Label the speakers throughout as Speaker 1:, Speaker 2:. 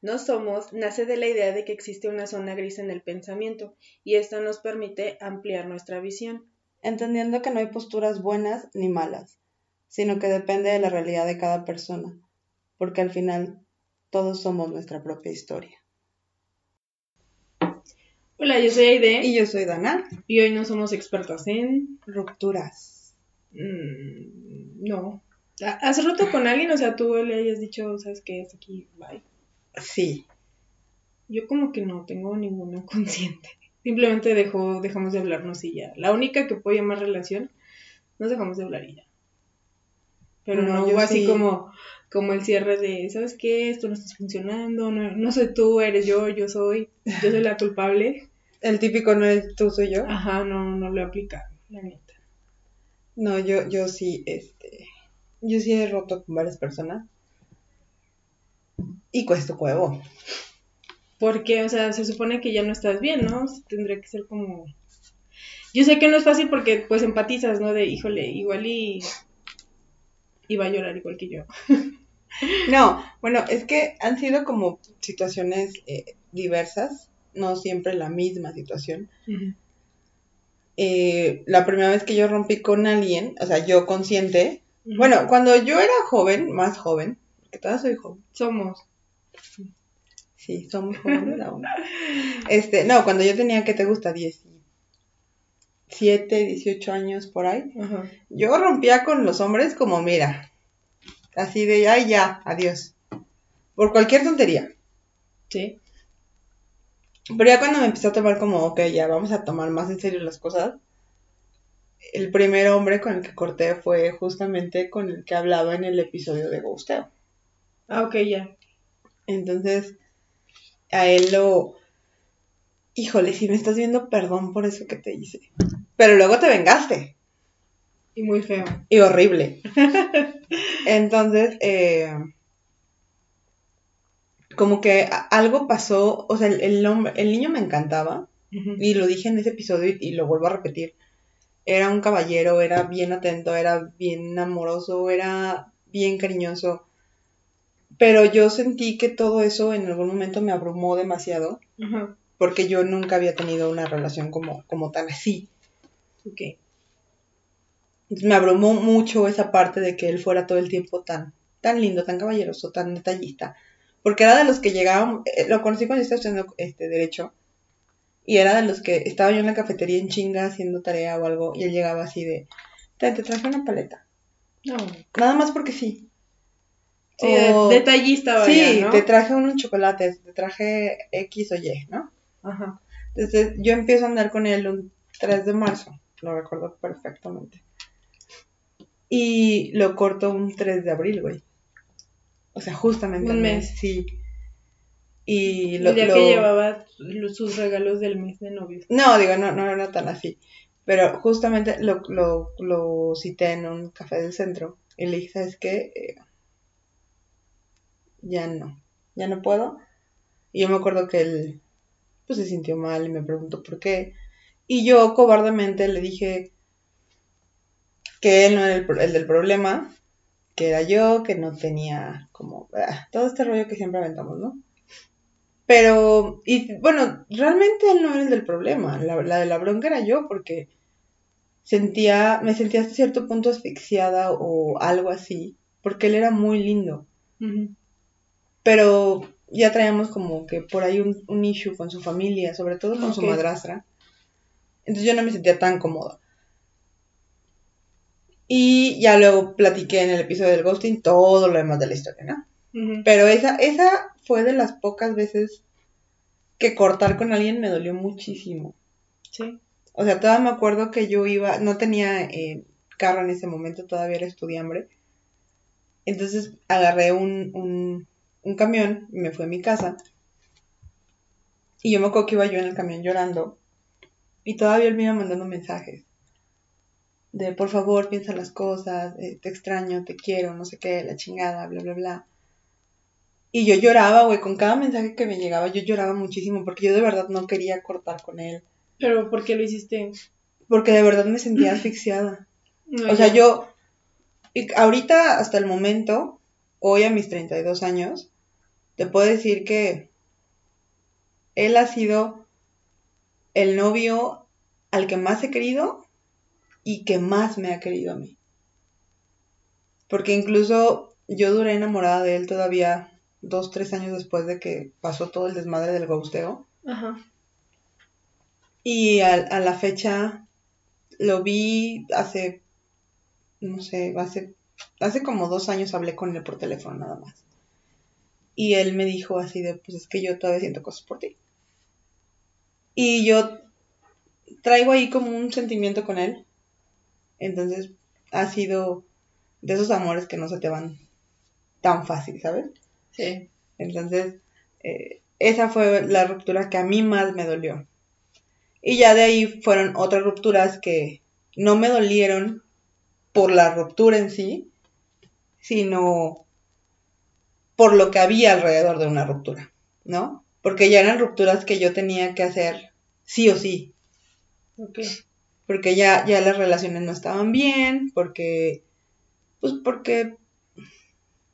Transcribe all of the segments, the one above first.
Speaker 1: no somos nace de la idea de que existe una zona gris en el pensamiento y esto nos permite ampliar nuestra visión.
Speaker 2: Entendiendo que no hay posturas buenas ni malas, sino que depende de la realidad de cada persona, porque al final todos somos nuestra propia historia.
Speaker 1: Hola, yo soy Aide.
Speaker 2: Y yo soy Dana.
Speaker 1: Y hoy no somos expertas en
Speaker 2: rupturas.
Speaker 1: Mm, no. ¿Has roto con alguien? O sea, tú le hayas dicho, ¿sabes qué? Es aquí, bye.
Speaker 2: Sí.
Speaker 1: Yo como que no tengo ninguna consciente. Simplemente dejó, dejamos de hablarnos y ya. La única que puedo llamar relación, nos dejamos de hablar y ya. Pero no, hubo así como, como el cierre de, ¿sabes qué? Esto no está funcionando, no, no soy tú, eres yo, yo soy, yo soy la culpable.
Speaker 2: El típico no es tú, soy yo.
Speaker 1: Ajá, no, no lo he aplicado, la neta.
Speaker 2: No, yo, yo sí, este, yo sí he roto con varias personas. Y cuesta huevo.
Speaker 1: Porque, o sea, se supone que ya no estás bien, ¿no? Tendría que ser como... Yo sé que no es fácil porque, pues, empatizas, ¿no? De, híjole, igual y... Iba a llorar igual que yo.
Speaker 2: no, bueno, es que han sido como situaciones eh, diversas, no siempre la misma situación. Eh, la primera vez que yo rompí con alguien, o sea, yo consciente, bueno, cuando yo era joven, más joven, que todavía soy joven.
Speaker 1: Somos.
Speaker 2: Sí, somos jóvenes aún. Este, no, cuando yo tenía, ¿qué te gusta? 17, 18 años por ahí. Yo rompía con los hombres como, mira, así de, ay, ya, adiós. Por cualquier tontería.
Speaker 1: Sí.
Speaker 2: Pero ya cuando me empecé a tomar como, ok, ya vamos a tomar más en serio las cosas, el primer hombre con el que corté fue justamente con el que hablaba en el episodio de Ghosteo.
Speaker 1: Ah, ok, ya.
Speaker 2: Entonces, a él lo... Híjole, si me estás viendo, perdón por eso que te hice. Pero luego te vengaste.
Speaker 1: Y muy feo.
Speaker 2: Y horrible. Entonces, eh, como que algo pasó, o sea, el, el niño me encantaba, y lo dije en ese episodio y, lo vuelvo a repetir. Era un caballero, era bien atento, era bien amoroso, era bien cariñoso. Pero yo sentí que todo eso en algún momento me abrumó demasiado, porque yo nunca había tenido una relación como, como tan así.
Speaker 1: Ok.
Speaker 2: me abrumó mucho esa parte de que él fuera todo el tiempo tan, tan lindo, tan caballeroso, tan detallista porque era de los que llegaban, eh, lo conocí cuando estaba estudiando este, Derecho, y era de los que estaba yo en la cafetería en chinga haciendo tarea o algo, y él llegaba así de, te, traje una paleta. No. Nada más porque sí.
Speaker 1: Sí, detallista,
Speaker 2: Sí, te traje unos chocolates, te traje X o Y, ¿no? Ajá. Entonces yo empiezo a andar con él un 3 de marzo, lo recuerdo perfectamente. Y lo corto un 3 de abril, güey. O sea, justamente.
Speaker 1: Un mes.
Speaker 2: Sí. Y
Speaker 1: lo, El día que llevaba sus regalos del mes de novio.
Speaker 2: No, digo, no, no era tan así. Pero justamente lo, lo, lo cité en un café del centro. Y le dije, ¿sabes qué? Ya no. Ya no puedo. Y yo me acuerdo que él pues se sintió mal y me preguntó por qué. Y yo cobardemente le dije que él no era el, el del problema, que era yo, que no tenía como ah, todo este rollo que siempre aventamos, ¿no? Pero, y bueno, realmente él no era el del problema, la, de la bronca era yo porque sentía, me sentía hasta cierto punto asfixiada o algo así, porque él era muy lindo. Pero ya traíamos como que por ahí un, un, issue con su familia, sobre todo con su madrastra. Entonces yo no me sentía tan cómoda. Y ya luego platiqué en el episodio del ghosting todo lo demás de la historia, ¿no? Pero esa, esa fue de las pocas veces que cortar con alguien me dolió muchísimo.
Speaker 1: Sí.
Speaker 2: O sea, todavía me acuerdo que yo iba, no tenía eh, carro en ese momento, todavía era estudiambre. Entonces agarré un, un, un camión y me fui a mi casa. Y yo me acuerdo que iba yo en el camión llorando. Y todavía él me iba mandando mensajes de por favor piensa las cosas, eh, te extraño, te quiero, no sé qué, la chingada, bla, bla, bla. Y yo lloraba, güey, con cada mensaje que me llegaba, yo lloraba muchísimo porque yo de verdad no quería cortar con él.
Speaker 1: ¿Pero por qué lo hiciste?
Speaker 2: Porque de verdad me sentía asfixiada. o sea, yo, ahorita hasta el momento, hoy a mis 32 años, te puedo decir que él ha sido el novio al que más he querido y que más me ha querido a mí. Porque incluso yo duré enamorada de él todavía dos, tres años después de que pasó todo el desmadre del ghosteo. Ajá. Y a, a la fecha lo vi hace, no sé, hace, hace como dos años hablé con él por teléfono nada más. Y él me dijo así de, pues es que yo todavía siento cosas por ti. Y yo traigo ahí como un sentimiento con él. Entonces ha sido de esos amores que no se te van tan fácil, ¿sabes? Sí. Entonces, eh, esa fue la ruptura que a mí más me dolió. Y ya de ahí fueron otras rupturas que no me dolieron por la ruptura en sí, sino por lo que había alrededor de una ruptura, ¿no? Porque ya eran rupturas que yo tenía que hacer sí o sí. Porque ya, ya las relaciones no estaban bien, porque, pues porque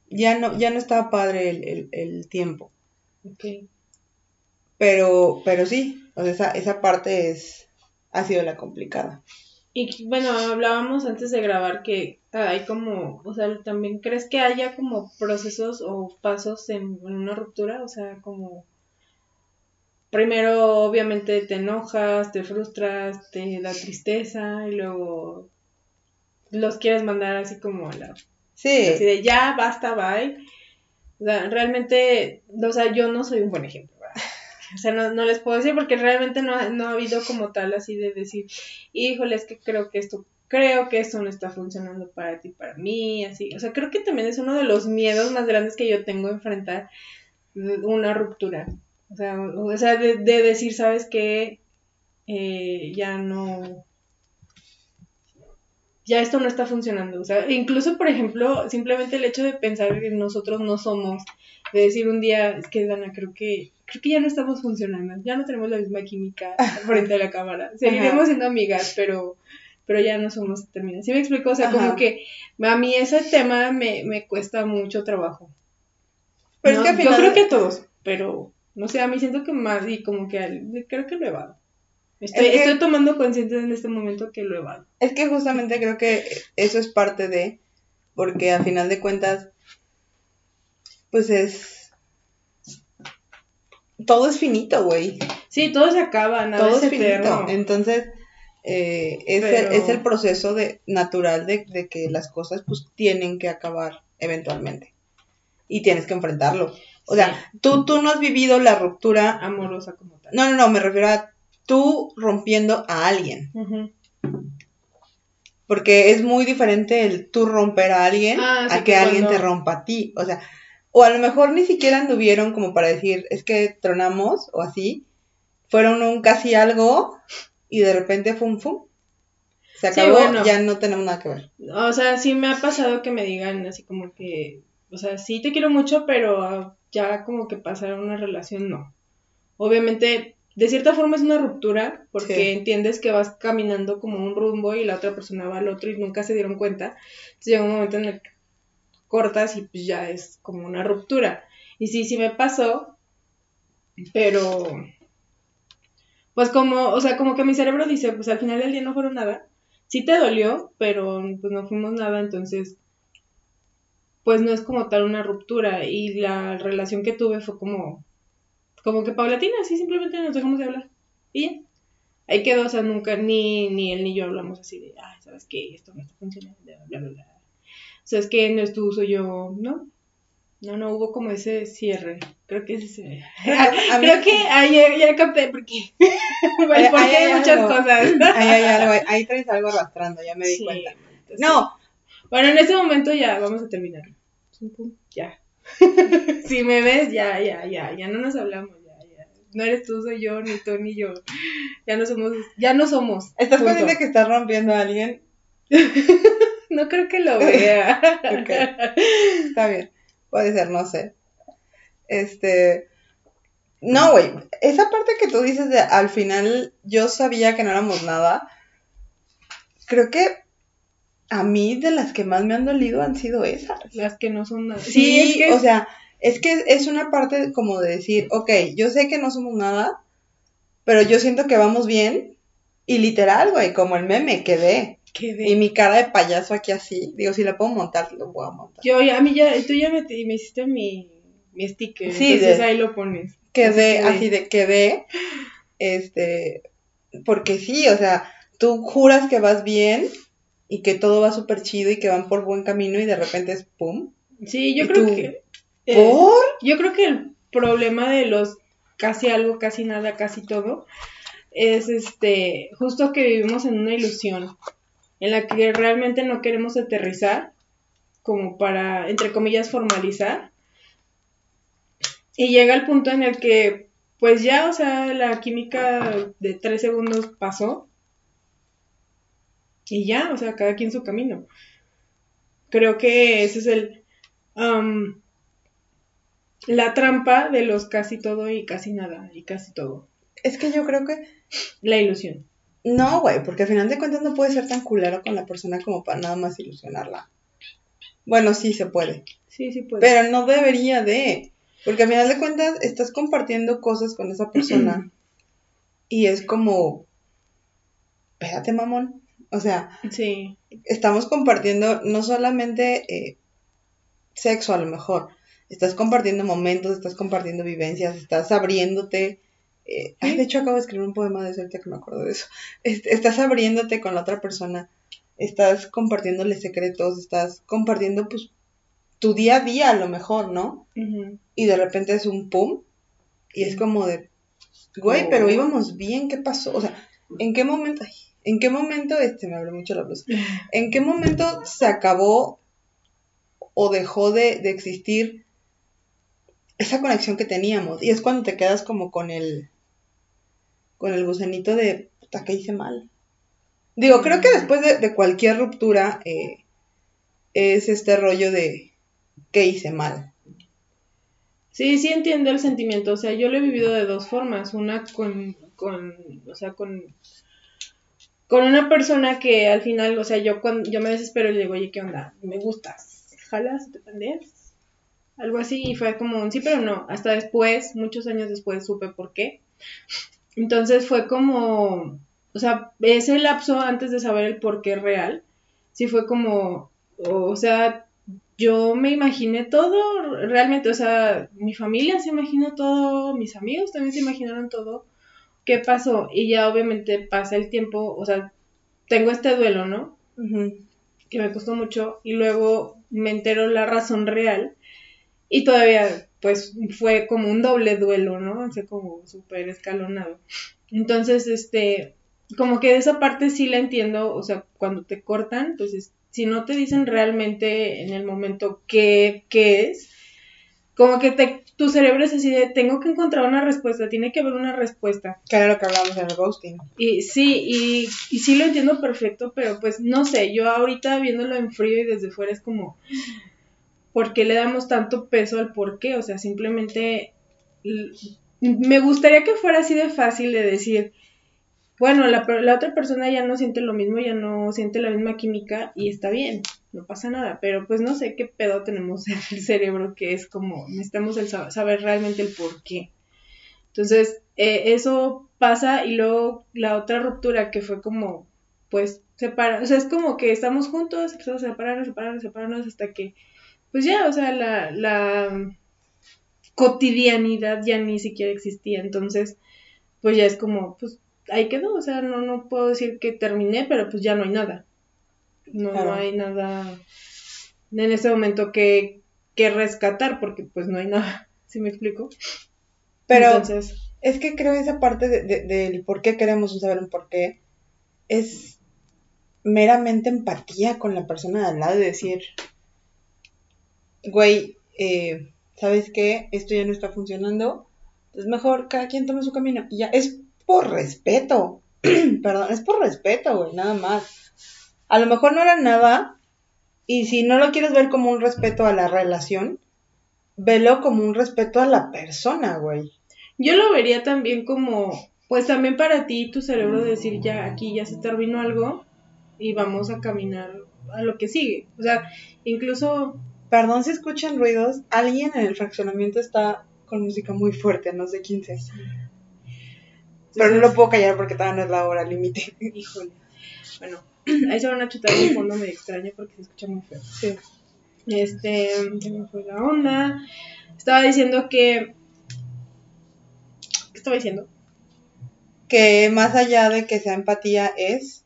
Speaker 2: ya no, ya no estaba padre el, el, tiempo. Pero, pero sí, o sea, esa, esa parte es, ha sido la complicada.
Speaker 1: Y bueno, hablábamos antes de grabar que hay como, o sea, también crees que haya como procesos o pasos en, una ruptura, o sea, como primero obviamente te enojas, te frustras, te da tristeza y luego los quieres mandar así como a la... Sí. Así de ya, basta, bye. O sea, realmente, o sea, yo no soy un buen ejemplo. O sea, no, no les puedo decir porque realmente no, no ha habido como tal así de decir, híjole, es que creo que esto creo que esto no está funcionando para ti, para mí, así. O sea, creo que también es uno de los miedos más grandes que yo tengo enfrentar una ruptura. O sea, o sea de, decir, ¿sabes qué? Eh, ya no... Ya esto no está funcionando. O sea, incluso, por ejemplo, simplemente el hecho de pensar que nosotros no somos, de decir un día, es que Dana, creo que, creo que ya no estamos funcionando, ya no tenemos la misma química frente a la cámara. Seguiremos siendo amigas, pero pero ya no somos terminados. ¿Sí me explico? O sea, como que a mí ese tema me, me cuesta mucho trabajo. Pero es que al final... Yo creo que a todos, pero no sé, a mí siento que más y como que creo que lo evado. Estoy, estoy tomando conciencia en este momento que lo evado.
Speaker 2: Es que justamente creo que eso es parte de, porque al final de cuentas, pues es... Todo es finito, güey.
Speaker 1: Sí, todo se acaba, nada todo es,
Speaker 2: finito. Entonces, eh, es, el, es, el, proceso de, natural de, de, que las cosas pues tienen que acabar eventualmente. Y tienes que enfrentarlo. O sea, tú, tú no has vivido la ruptura
Speaker 1: amorosa como tal.
Speaker 2: No, no, no, me refiero a tú rompiendo a alguien. Porque es muy diferente el tú romper a alguien ah, a que, alguien te rompa a ti. O sea, o a lo mejor ni siquiera anduvieron como para decir, es que tronamos o así. Fueron un casi algo y de repente fum fum. Se acabó, ya no tenemos nada que ver.
Speaker 1: O sea, sí me ha pasado que me digan así como que, o sea, sí te quiero mucho, pero ya como que pasar una relación no. Obviamente, de cierta forma es una ruptura, porque entiendes que vas caminando como un rumbo y la otra persona va al otro y nunca se dieron cuenta. Entonces llega un momento en el que cortas y pues ya es como una ruptura. Y sí, sí me pasó, pero pues como, o sea, como que mi cerebro dice, pues al final del día no fueron nada. Sí te dolió, pero pues no fuimos nada, entonces, pues no es como tal una ruptura. Y la relación que tuve fue como, como que paulatina, así simplemente nos dejamos de hablar. Y ya. Ahí quedó, o sea, nunca, ni, ni él ni yo hablamos así de, ay, ¿sabes qué? Esto no está funcionando, bla, bla, bla. O sea, es que no es tú, soy yo, ¿no? No, no hubo como ese cierre. Creo que ese. Creo que ahí ya, capté porque. porque hay, muchas cosas.
Speaker 2: ahí hay algo, ahí traes algo arrastrando, ya me di cuenta. No.
Speaker 1: Bueno, en este momento ya vamos a terminar. Ya. si me ves, ya, ya, ya, ya no nos hablamos, ya, ya. No eres tú, soy yo, ni tú, ni yo. Ya no somos, ya no somos.
Speaker 2: ¿Estás consciente que estás rompiendo a alguien?
Speaker 1: No creo que lo vea.
Speaker 2: Está bien. Puede ser, no sé. Este. No, güey. Esa parte que tú dices de al final yo sabía que no éramos nada. Creo que a mí de las que más me han dolido han sido esas.
Speaker 1: Las que no son nada.
Speaker 2: Sí, o sea, es que es una parte como de decir, ok, yo sé que no somos nada, pero yo siento que vamos bien. Y literal, güey, como el meme, quedé. Y mi cara de payaso aquí así, digo, si la puedo montar, lo puedo montar.
Speaker 1: Yo, ya, a mí ya, tú ya me, me hiciste mi, mi sticker,
Speaker 2: Sí,
Speaker 1: entonces
Speaker 2: de-
Speaker 1: ahí lo pones.
Speaker 2: Quedé,
Speaker 1: Así
Speaker 2: así de quedé, este, porque sí, o sea, tú juras que vas bien y que todo va súper chido y que van por buen camino y de repente es pum.
Speaker 1: Sí, yo
Speaker 2: ¿Y
Speaker 1: creo
Speaker 2: tú?
Speaker 1: que... eh,
Speaker 2: ¿Por?
Speaker 1: yo creo que el problema de los casi algo, casi nada, casi todo, es este, justo que vivimos en una ilusión en la que realmente no queremos aterrizar como para, entre comillas, formalizar. Y llega el punto en el que, pues ya, o sea, la química de tres segundos pasó. Y ya, o sea, cada quien su camino. Creo que ese es el... am, la trampa de los casi todo y casi nada y casi todo.
Speaker 2: Es que yo creo que
Speaker 1: La ilusión.
Speaker 2: No, güey, porque al final de cuentas no puedes ser tan culero con la persona como para nada más ilusionarla. Bueno, sí se puede,
Speaker 1: Sí, sí puede.
Speaker 2: pero no debería de, porque al final de cuentas estás compartiendo cosas con esa persona y es como, espérate, mamón. O sea,
Speaker 1: Sí,
Speaker 2: estamos compartiendo no solamente eh, sexo a lo mejor, estás compartiendo momentos, estás compartiendo vivencias, estás abriéndote. Eh, de hecho acabo de escribir un poema de eso ahorita que me acuerdo de eso. Estás abriéndote con la otra persona, estás compartiéndole secretos, estás compartiendo pues tu día a día a lo mejor, ¿no? Y de repente es un pum y es como de, güey,
Speaker 1: Oh.
Speaker 2: pero íbamos bien, ¿qué pasó? O sea, ¿en qué momento? ay, ¿En qué momento, este, me abrió mucho la blusa, ¿En qué momento se acabó o dejó de, de existir esa conexión que teníamos? Y es cuando te quedas como con el con el gusanito de puta que hice mal. Digo, creo que después de, cualquier ruptura eh, es este rollo de que hice mal.
Speaker 1: Sí, sí entiendo el sentimiento. O sea, yo lo he vivido de dos formas. Una con, con, o sea, con, con una persona que al final, o sea, yo cuando yo me desespero y le digo, oye, ¿qué onda? ¿Me gustas? ¿Jalas? ¿Te pendeas? Algo así, y fue como un sí, pero no. Hasta después, muchos años después, supe por qué. Entonces fue como, o sea, ese lapso antes de saber el por qué real, sí fue como, o, o sea, yo me imaginé todo, realmente, o sea, mi familia se imaginó todo, mis amigos también se imaginaron todo. ¿Qué pasó? Y ya obviamente pasa el tiempo, o sea, tengo este duelo, ¿no? Que me costó mucho y luego me entero la razón real y todavía pues fue como un doble duelo, ¿no? Sea, como súper escalonado. Entonces, este, como que de esa parte sí la entiendo, o sea, cuando te cortan, pues es- si no te dicen realmente en el momento qué, qué es, como que te, tu cerebro es así de, tengo que encontrar una respuesta, tiene que haber una respuesta.
Speaker 2: Que era lo que hablábamos en el ghosting.
Speaker 1: Y sí, y, y sí lo entiendo perfecto, pero pues no sé, yo ahorita viéndolo en frío y desde fuera es como, ¿por qué le damos tanto peso al por qué? O sea, simplemente me gustaría que fuera así de fácil de decir, bueno, la, otra persona ya no siente lo mismo, ya no siente la misma química y está bien, no pasa nada, pero pues no sé qué pedo tenemos en el cerebro que es como, necesitamos el sa- saber realmente el por qué. Entonces, eh, eso pasa y luego la otra ruptura que fue como, pues, separa, o sea, es como que estamos juntos, empezamos a separarnos, separarnos, separarnos hasta que, pues ya, o sea, la, la cotidianidad ya ni siquiera existía, entonces, pues ya es como, pues, ahí quedó, o sea, no, no puedo decir que terminé, pero pues ya no hay nada, no,
Speaker 2: Claro.
Speaker 1: no hay nada en ese momento que, que rescatar, porque pues no hay nada, ¿sí me explico?
Speaker 2: Pero
Speaker 1: Entonces,
Speaker 2: Es que creo esa parte de- de- del por qué queremos saber un por qué es meramente empatía con la persona de al lado y decir, güey, eh, ¿sabes qué? Esto ya no está funcionando. Es mejor cada quien tome su camino. Y ya, es por respeto. Perdón, es por respeto, güey, nada más. A lo mejor no era nada. Y si no lo quieres ver como un respeto a la relación, velo como un respeto a la persona, güey.
Speaker 1: Yo lo vería también como, pues también para ti, tu cerebro decir ya aquí ya se terminó algo y vamos a caminar a lo que sigue. O sea, incluso,
Speaker 2: perdón si escuchan ruidos, alguien en el fraccionamiento está con música muy fuerte, no sé quién sea. Pero no lo puedo callar porque todavía no es la hora límite.
Speaker 1: Híjole. Bueno, ahí se van a chutar en fondo medio extraño porque se escucha muy feo.
Speaker 2: Sí.
Speaker 1: Este, ¿qué me fue la onda? Estaba diciendo que. ¿Qué estaba diciendo?
Speaker 2: Que más allá de que sea empatía es.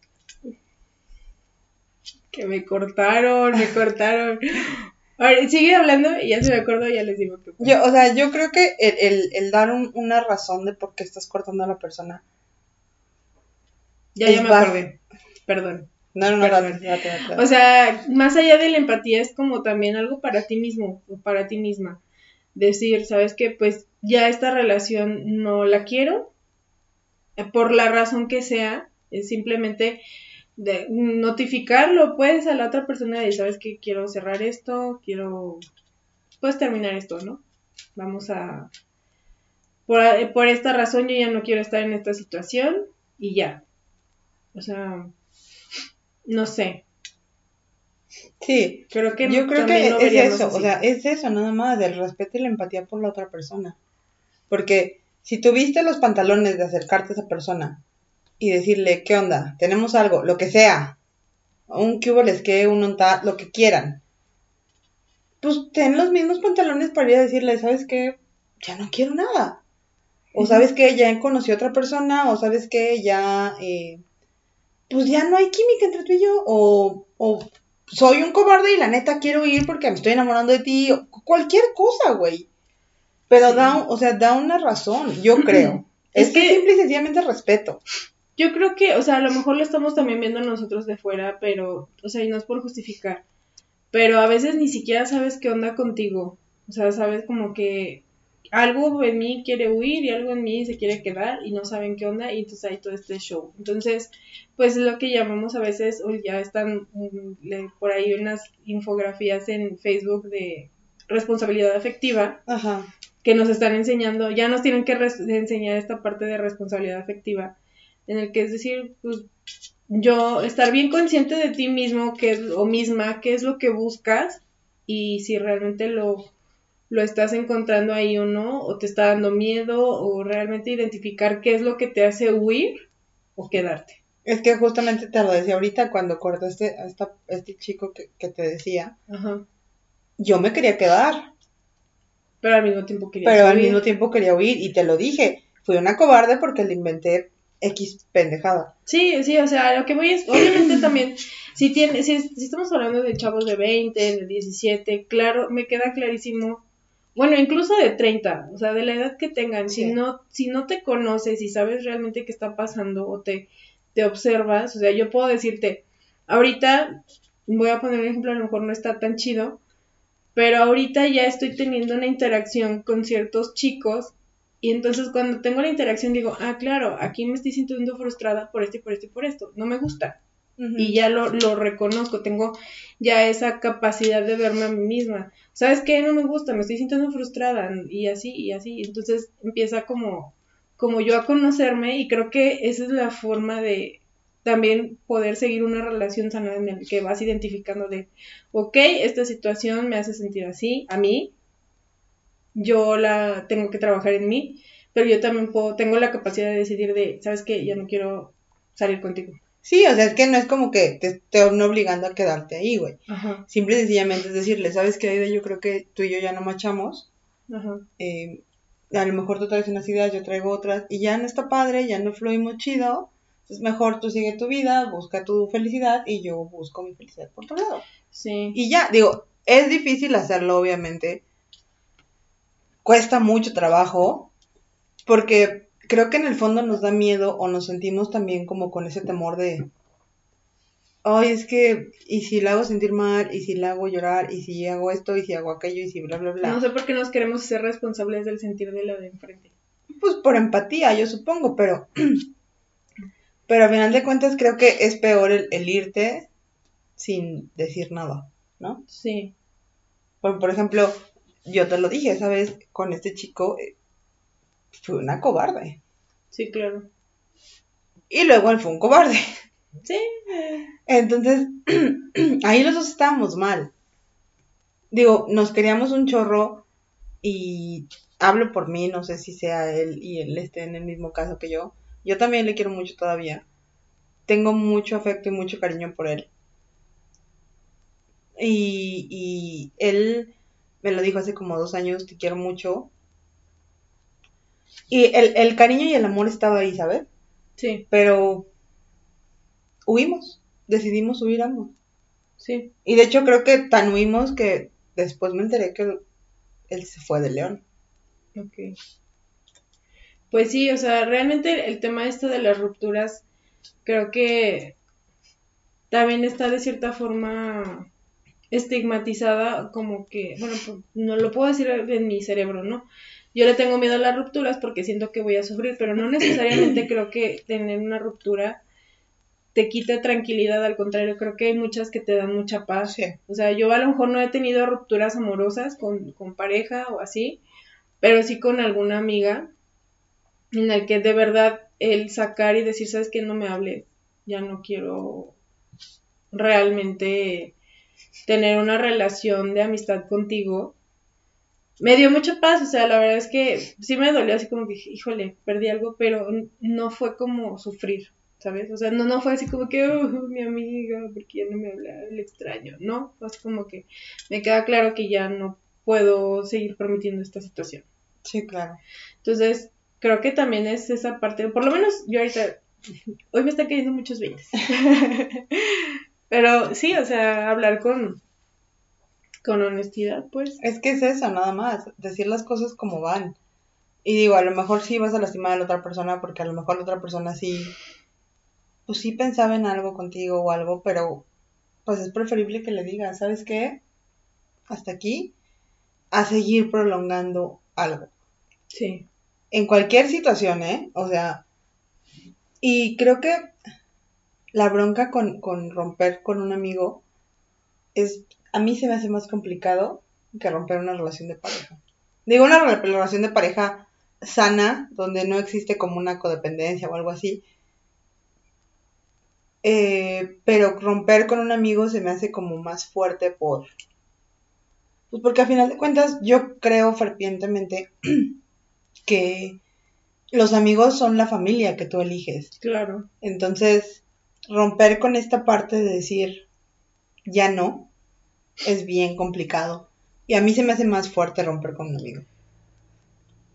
Speaker 1: Que me cortaron, me cortaron. Ahora, sigue hablando y ya se me acuerdo, ya les digo que.
Speaker 2: Yo, o sea, yo creo que el, el, el dar un- una razón de por qué estás cortando a la persona.
Speaker 1: Ya,
Speaker 2: es
Speaker 1: ya me acordé. Perdón.
Speaker 2: No, no, no,
Speaker 1: Perdón.
Speaker 2: date, date, date, date.
Speaker 1: O sea, más allá de la empatía es como también algo para ti mismo o para ti misma. Decir, ¿sabes qué? Pues ya esta relación no la quiero, eh, por la razón que sea, es simplemente de notificarlo pues a la otra persona de, ¿sabes qué? Quiero cerrar esto, quiero, pues terminar esto, ¿no? Vamos a, por, por esta razón yo ya no quiero estar en esta situación y ya. O sea, no sé.
Speaker 2: sí,
Speaker 1: Creo que
Speaker 2: yo creo que es eso,
Speaker 1: así.
Speaker 2: o sea, es eso nada más, el respeto y la empatía por la otra persona. Porque si tuviste los pantalones de acercarte a esa persona y decirle, ¿qué onda? Tenemos algo, lo que sea, un cubo les que, un onta, lo que quieran. Pues ten los mismos pantalones para ir a decirle, ¿sabes qué? Ya no quiero nada. O sabes que ya conocí a otra persona, o sabes que ya, eh, pues ya no hay química entre tú y yo, o, o soy un cobarde y la neta quiero ir porque me estoy enamorando de ti, o cualquier cosa, güey. Pero
Speaker 1: Sí.
Speaker 2: da, o sea, da una razón, yo creo.
Speaker 1: Es
Speaker 2: es que
Speaker 1: que-
Speaker 2: simple y sencillamente respeto.
Speaker 1: Yo creo que, o sea, a lo mejor lo estamos también viendo nosotros de fuera, pero, o sea, y no es por justificar, pero a veces ni siquiera sabes qué onda contigo. O sea, sabes como que algo en mí quiere huir y algo en mí se quiere quedar y no saben qué onda y entonces hay todo este show. Entonces, pues es lo que llamamos a veces, o ya están mm, por ahí unas infografías en Facebook de responsabilidad afectiva
Speaker 2: Ajá.
Speaker 1: que nos están enseñando, ya nos tienen que enseñar esta parte de responsabilidad afectiva, en el que es decir, pues yo estar bien consciente de ti mismo que es, o misma, qué es lo que buscas y si realmente lo, lo estás encontrando ahí o no, o te está dando miedo, o realmente identificar qué es lo que te hace huir o quedarte.
Speaker 2: Es que justamente te lo decía ahorita cuando cortaste a esta, a este chico que, que te decía,
Speaker 1: Ajá.
Speaker 2: yo me quería quedar,
Speaker 1: Pero al mismo tiempo quería
Speaker 2: pero al
Speaker 1: huir.
Speaker 2: mismo tiempo quería huir y te lo dije, fui una cobarde porque le inventé X pendejada.
Speaker 1: Sí, sí, o sea, lo que voy es, obviamente también, si, tiene, si, si estamos hablando de chavos de 20, de 17, claro, me queda clarísimo, bueno, incluso de 30, o sea, de la edad que tengan,
Speaker 2: Sí.
Speaker 1: si no si no te conoces y sabes realmente qué está pasando o te, te observas, o sea, yo puedo decirte, ahorita, voy a poner un ejemplo, a lo mejor no está tan chido, pero ahorita ya estoy teniendo una interacción con ciertos chicos y entonces cuando tengo la interacción digo, ah, claro, aquí me estoy sintiendo frustrada por esto y por esto y por esto, no me gusta. Y ya lo, lo reconozco, tengo ya esa capacidad de verme a mí misma. ¿Sabes qué? No me gusta, me estoy sintiendo frustrada y así y así. Entonces empieza como, como yo a conocerme y creo que esa es la forma de también poder seguir una relación sana en el que vas identificando de, ok, esta situación me hace sentir así, a mí, yo la tengo que trabajar en mí, pero yo también puedo, tengo la capacidad de decidir de, ¿sabes qué? Ya no quiero salir contigo.
Speaker 2: Sí, o sea, es que no es como que te estén obligando a quedarte ahí, güey.
Speaker 1: Ajá,
Speaker 2: Simple y sencillamente es decirle, ¿sabes qué, Aida? Yo creo que tú y yo ya no machamos.
Speaker 1: ajá.
Speaker 2: eh, a lo mejor tú traes unas ideas, yo traigo otras, y ya no está padre, ya no fluimos chido. Entonces mejor tú sigue tu vida, busca tu felicidad y yo busco mi felicidad por otro lado.
Speaker 1: Sí.
Speaker 2: Y ya, digo, es difícil hacerlo, obviamente. Cuesta mucho trabajo, porque creo que en el fondo nos da miedo o nos sentimos también como con ese temor de, ay, es que, y si la hago sentir mal, y si la hago llorar, y si hago esto, y si hago aquello, y si bla, bla, bla.
Speaker 1: No sé por qué nos queremos ser responsables del sentir de la de enfrente.
Speaker 2: Pues por empatía, yo supongo, pero, pero a final de cuentas creo que es peor el, el irte sin decir nada, ¿no?
Speaker 1: Sí.
Speaker 2: Por, por ejemplo, yo te lo dije, ¿sabes? Con este chico eh, fue una cobarde.
Speaker 1: Sí, claro.
Speaker 2: Y luego él fue un cobarde.
Speaker 1: Sí.
Speaker 2: Entonces, ahí los dos estábamos mal. digo, nos queríamos un chorro y hablo por mí, no sé si sea él y él esté en el mismo caso que yo. Yo también le quiero mucho todavía. Tengo mucho afecto y mucho cariño por él. Y, y él me lo dijo hace como dos años, te quiero mucho. Y el, el cariño y el amor estaba ahí, ¿sabes?
Speaker 1: Sí.
Speaker 2: Pero huimos, decidimos huir ambos.
Speaker 1: Sí.
Speaker 2: Y de hecho creo que tan huimos que después me enteré que él se fue de León.
Speaker 1: Ok. Pues sí, o sea, realmente el tema esto de las rupturas, creo que también está de cierta forma estigmatizada como que, bueno, pues, no lo puedo decir en mi cerebro, ¿no? Yo le tengo miedo a las rupturas porque siento que voy a sufrir, pero no necesariamente creo que tener una ruptura te quite tranquilidad, al contrario, creo que hay muchas que te dan mucha paz. O sea, yo a lo mejor no he tenido rupturas amorosas con, con pareja o así, pero sí con alguna amiga en la que de verdad el sacar y decir, sabes que no me hable, ya no quiero realmente tener una relación de amistad contigo, me dio mucha paz, o sea, la verdad es que sí me dolió así como que, híjole, perdí algo, pero no fue como sufrir, ¿sabes? O sea, no, no fue así como que, oh, mi amiga, porque ya no me habla, el extraño, no, fue así como que me queda claro que ya no puedo seguir permitiendo esta situación.
Speaker 2: Sí, claro.
Speaker 1: Entonces, creo que también es esa parte, por lo menos yo ahorita, hoy me están cayendo muchos bienes. Pero sí, o sea, hablar con, con honestidad, pues.
Speaker 2: Es que es eso, nada más, decir las cosas como van. Y digo, a lo mejor sí vas a lastimar a la otra persona porque a lo mejor la otra persona sí, pues sí pensaba en algo contigo o algo, pero pues es preferible que le digas, ¿sabes qué? Hasta aquí, a seguir prolongando algo.
Speaker 1: Sí.
Speaker 2: En cualquier situación, ¿eh? O sea, y creo que la bronca con, con romper con un amigo es, a mí se me hace más complicado que romper una relación de pareja. Digo, una relación de pareja sana, donde no existe como una codependencia o algo así. Eh, pero romper con un amigo se me hace como más fuerte por... Pues porque a final de cuentas yo creo fervientemente que los amigos son la familia que tú eliges.
Speaker 1: Claro.
Speaker 2: Entonces, romper con esta parte de decir ya no es bien complicado. Y a mí se me hace más fuerte romper con un amigo.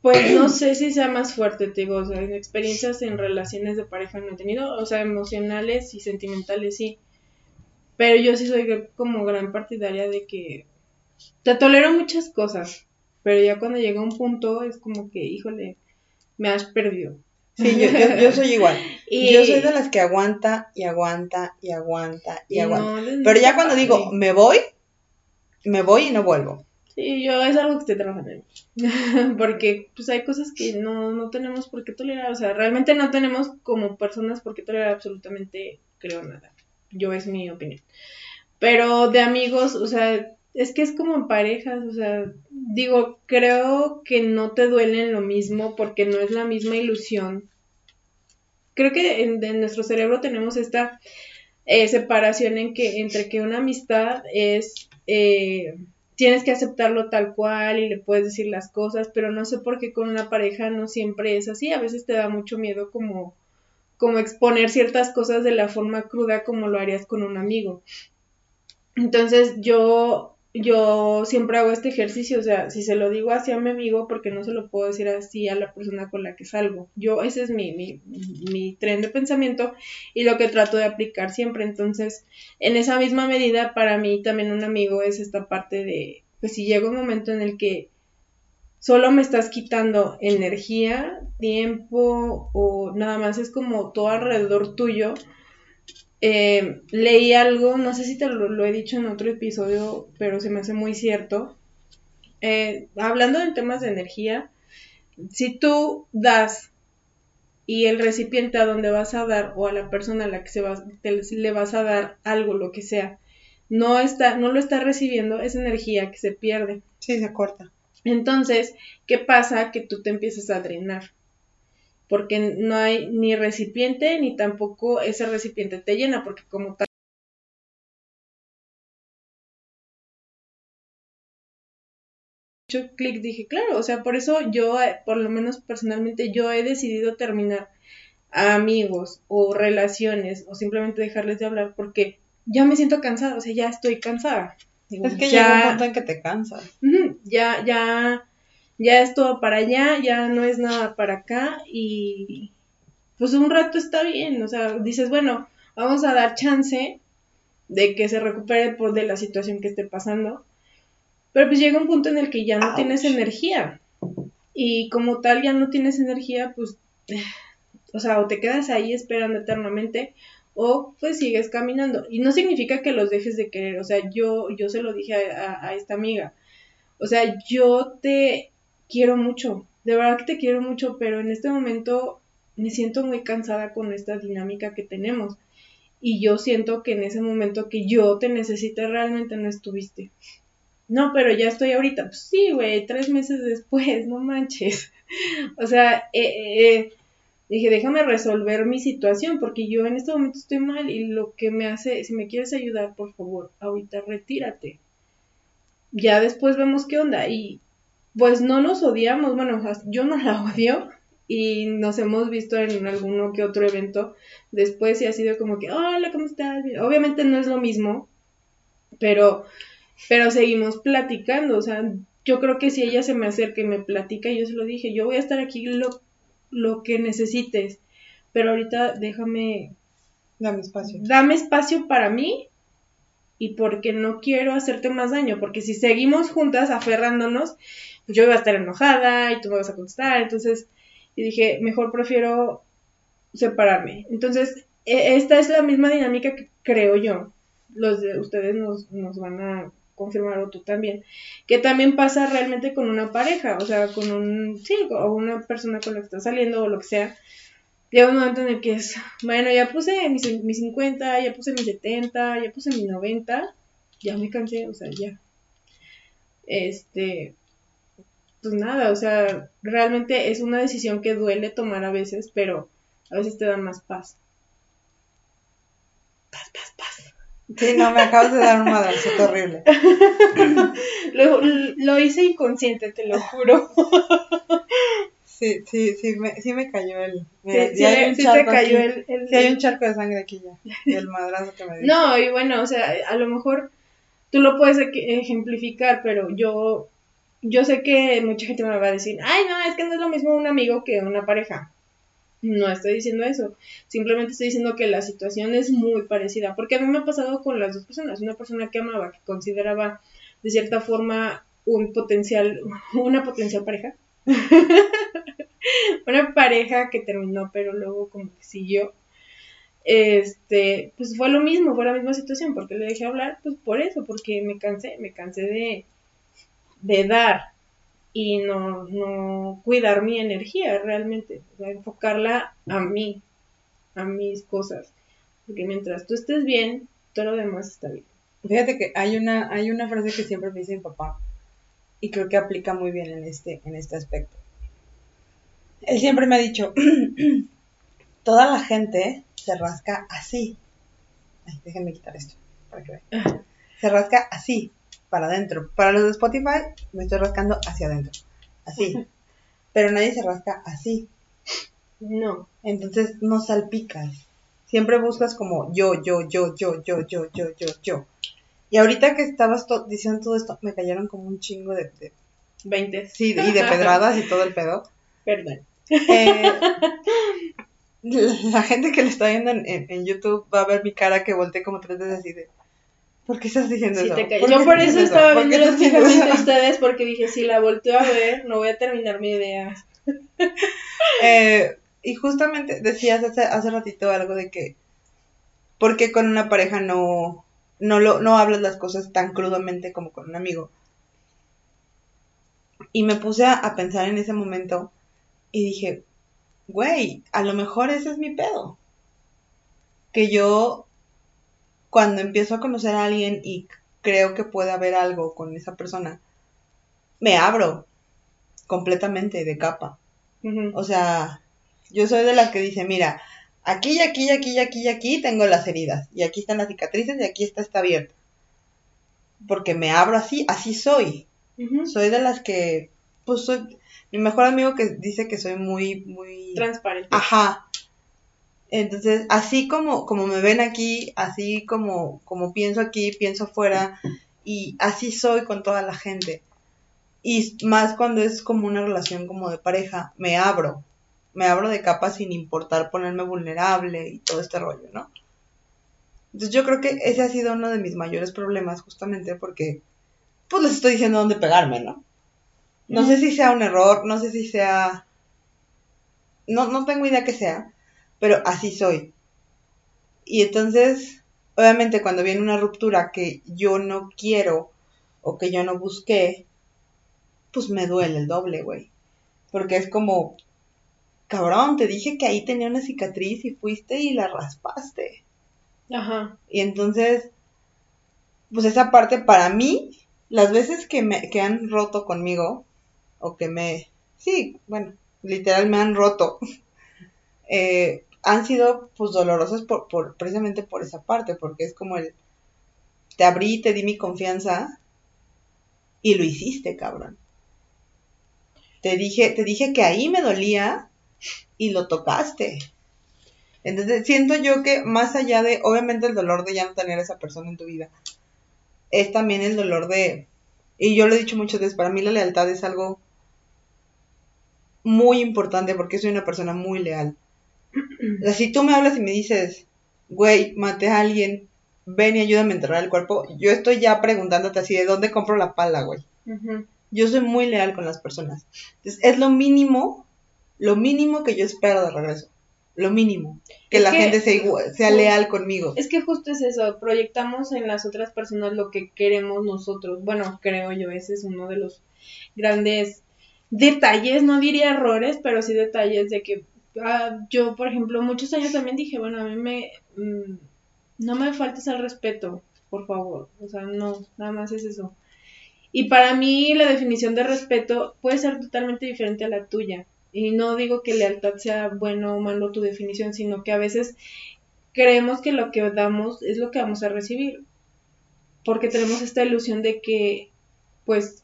Speaker 1: Pues no sé si sea más fuerte, te digo, o sea, experiencias en relaciones de pareja no he tenido, o sea, emocionales y sentimentales sí. Pero yo sí soy como gran partidaria de que te tolero muchas cosas, pero ya cuando llega un punto es como que, híjole, me has perdido.
Speaker 2: Sí, yo, yo, soy igual. Yo soy de las que aguanta y aguanta y aguanta y, aguanta. Pero ya cuando digo, me voy, me voy y no vuelvo.
Speaker 1: Sí, yo es algo que estoy trabajando Porque pues hay cosas que no, no tenemos por qué tolerar. O sea, realmente no tenemos como personas por qué tolerar absolutamente, creo, nada. Yo es mi opinión. Pero de amigos, o sea, es que es como en parejas, o sea, digo, creo que no te duelen lo mismo porque no es la misma ilusión. Creo que en, nuestro cerebro tenemos esta eh, separación en que entre que una amistad es eh, tienes que aceptarlo tal cual y le puedes decir las cosas, pero no sé por qué con una pareja no siempre es así. A veces te da mucho miedo como como exponer ciertas cosas de la forma cruda como lo harías con un amigo. Entonces yo yo siempre hago este ejercicio, o sea, si se lo digo así a mi amigo, porque no se lo puedo decir así a la persona con la que salgo. Yo, ese es mi, mi, mi tren de pensamiento y lo que trato de aplicar siempre. Entonces, en esa misma medida, para mí también un amigo es esta parte de, pues si llega un momento en el que solo me estás quitando energía, tiempo o nada más es como todo alrededor tuyo, eh, leí algo, no sé si te lo, he dicho en otro episodio, pero se me hace muy cierto. Eh, hablando de temas de energía, si tú das y el recipiente a donde vas a dar o a la persona a la que se va, le vas a dar algo, lo que sea, no, está, no lo está recibiendo, es energía que se pierde.
Speaker 2: Sí, se corta.
Speaker 1: Entonces, ¿qué pasa? Que tú te empiezas a drenar porque no hay ni recipiente ni tampoco ese recipiente te llena, porque como tal hecho clic, dije, claro, o sea, por eso yo, eh, por lo menos personalmente, yo he decidido terminar a amigos o relaciones o simplemente dejarles de hablar porque ya me siento cansada, o sea, ya estoy cansada.
Speaker 2: es que ya, llega un punto en que te cansas.
Speaker 1: ya, ya, ya es todo para allá, ya no es nada para acá y pues un rato está bien, o sea, dices, bueno, vamos a dar chance de que se recupere por de la situación que esté pasando, pero pues llega un punto en el que ya no tienes energía y como tal ya no tienes energía, pues, o sea, o te quedas ahí esperando eternamente o pues sigues caminando. Y no significa que los dejes de querer, o sea, yo, yo se lo dije a, esta amiga, o sea, yo te quiero mucho, de verdad que te quiero mucho, pero en este momento me siento muy cansada con esta dinámica que tenemos. Y yo siento que en ese momento que yo te necesité realmente no estuviste. No, pero ya estoy ahorita. Pues sí, güey, tres meses después, no manches. o sea, eh, eh, eh dije, déjame resolver mi situación, porque yo en este momento estoy mal y lo que me hace, si me quieres ayudar, por favor, ahorita retírate. Ya después vemos qué onda. Y pues no nos odiamos, bueno, yo no la odio y nos hemos visto en alguno que otro evento después y ha sido como que, hola, ¿cómo estás? Obviamente no es lo mismo, pero, pero seguimos platicando, o sea, yo creo que si ella se me acerca y me platica, yo se lo dije, yo voy a estar aquí lo lo que necesites, pero ahorita déjame...
Speaker 2: Dame espacio.
Speaker 1: Dame espacio para mí y porque no quiero hacerte más daño, porque si seguimos juntas aferrándonos, yo iba a estar enojada y tú me vas a contestar, entonces, y dije, mejor prefiero separarme. Entonces, e, esta es la misma dinámica que creo yo. Los de ustedes nos, nos van a confirmar o tú también, que también pasa realmente con una pareja, o sea, con un, sí, o una persona con la que estás saliendo o lo que sea, llega un momento en el que es, bueno, ya puse mis, mis 50, ya puse mis 70, ya puse mis 90, ya me cansé, o sea, ya. Este, pues nada, o sea, realmente es una decisión que duele tomar a veces, pero a veces te da más paz. Paz, paz, paz.
Speaker 2: Sí, no, me acabas de dar un madrazo horrible.
Speaker 1: lo, lo, hice inconsciente, te lo juro.
Speaker 2: Sí, sí, sí me, sí me cayó el...
Speaker 1: sí, hay un charco te cayó el,
Speaker 2: Sí, hay un charco de sangre aquí ya, el madrazo que me dio.
Speaker 1: No, y bueno, o sea, a lo mejor tú lo puedes ejemplificar, pero yo, yo sé que mucha gente me va a decir, ay, no, es que no es lo mismo un amigo que una pareja. No estoy diciendo eso, simplemente estoy diciendo que la situación es muy parecida, porque a mí me ha pasado con las dos personas, una persona que amaba, que consideraba de cierta forma un potencial, una potencial pareja, una pareja que terminó, pero luego como que siguió, este, pues fue lo mismo, fue la misma situación, porque le dejé hablar, pues por eso, porque me cansé, me cansé de, de dar, y no, no cuidar mi energía realmente, o enfocarla a mí, a mis cosas, porque mientras tú estés bien, todo lo demás está bien.
Speaker 2: Fíjate que hay una, hay una frase que siempre me dice mi papá y creo que aplica muy bien en este, en este aspecto. Él siempre me ha dicho, toda la gente se rasca así. Ay, déjenme quitar esto para que vean. Se rasca así, para adentro. Para los de Spotify me estoy rascando hacia adentro. Así. Pero nadie se rasca así.
Speaker 1: No.
Speaker 2: Entonces no salpicas. Siempre buscas como yo, yo, yo, yo, yo, yo, yo, yo, yo. Y ahorita que estabas diciendo todo esto, me cayeron como un chingo de... de
Speaker 1: 20.
Speaker 2: Sí, y de pedradas y todo el pedo.
Speaker 1: Perdón.
Speaker 2: Eh, la gente que lo está viendo en, en, YouTube va a ver mi cara que volteé como tres veces así de... ¿Por qué estás diciendo eso?
Speaker 1: Yo por eso estaba viendo los fijamente a ustedes porque dije, si la volteo a ver, no voy a terminar mi idea.
Speaker 2: eh, y justamente decías hace, hace ratito algo de que, ¿por qué con una pareja no, no, lo, no hablas las cosas tan crudamente como con un amigo? Y me puse a, a pensar en ese momento y dije, güey, a lo mejor ese es mi pedo. Que yo cuando empiezo a conocer a alguien y creo que puede haber algo con esa persona, me abro completamente de capa. O sea, yo soy de las que dice, mira, aquí y aquí y aquí y aquí y aquí tengo las heridas y aquí están las cicatrices y aquí está está abierto. Porque me abro así, así soy. Soy de las que, pues soy, mi mejor amigo que dice que soy muy, muy...
Speaker 1: Transparente.
Speaker 2: Ajá. Entonces, así como, como me ven aquí, así como, como pienso aquí, pienso afuera, y así soy con toda la gente. Y más cuando es como una relación como de pareja, me abro, me abro de capa sin importar ponerme vulnerable y todo este rollo, ¿no? Entonces yo creo que ese ha sido uno de mis mayores problemas justamente porque pues les estoy diciendo dónde pegarme, ¿no? No sé si sea un error, no sé si sea... No, no tengo idea que sea, pero así soy. Y entonces, obviamente cuando viene una ruptura que yo no quiero o que yo no busqué, pues me duele el doble, güey. Porque es como, cabrón, te dije que ahí tenía una cicatriz y fuiste y la raspaste. Ajá. Y entonces, pues esa parte para mí, las veces que me que han roto conmigo, o que me, sí, bueno, literal me han roto, eh, han sido pues dolorosos por, por, precisamente por esa parte, porque es como el, te abrí, te di mi confianza y lo hiciste, cabrón. Te dije, te dije que ahí me dolía y lo tocaste. Entonces siento yo que más allá de, obviamente el dolor de ya no tener a esa persona en tu vida, es también el dolor de, y yo lo he dicho muchas veces, para mí la lealtad es algo muy importante porque soy una persona muy leal si tú me hablas y me dices, güey, maté a alguien, ven y ayúdame a enterrar el cuerpo, yo estoy ya preguntándote así, ¿de dónde compro la pala, güey? Yo soy muy leal con las personas. Entonces, es lo mínimo, lo mínimo que yo espero de regreso. Lo mínimo. Que la gente sea, sea leal conmigo.
Speaker 1: Es que justo es eso, proyectamos en las otras personas lo que queremos nosotros. Bueno, creo yo, ese es uno de los grandes detalles, no diría errores, pero sí detalles de que Ah, yo, por ejemplo, muchos años también dije, bueno, a mí me... Mm, no me faltes al respeto, por favor. O sea, no, nada más es eso. Y para mí la definición de respeto puede ser totalmente diferente a la tuya. Y no digo que lealtad sea bueno o malo tu definición, sino que a veces creemos que lo que damos es lo que vamos a recibir. Porque tenemos esta ilusión de que, pues,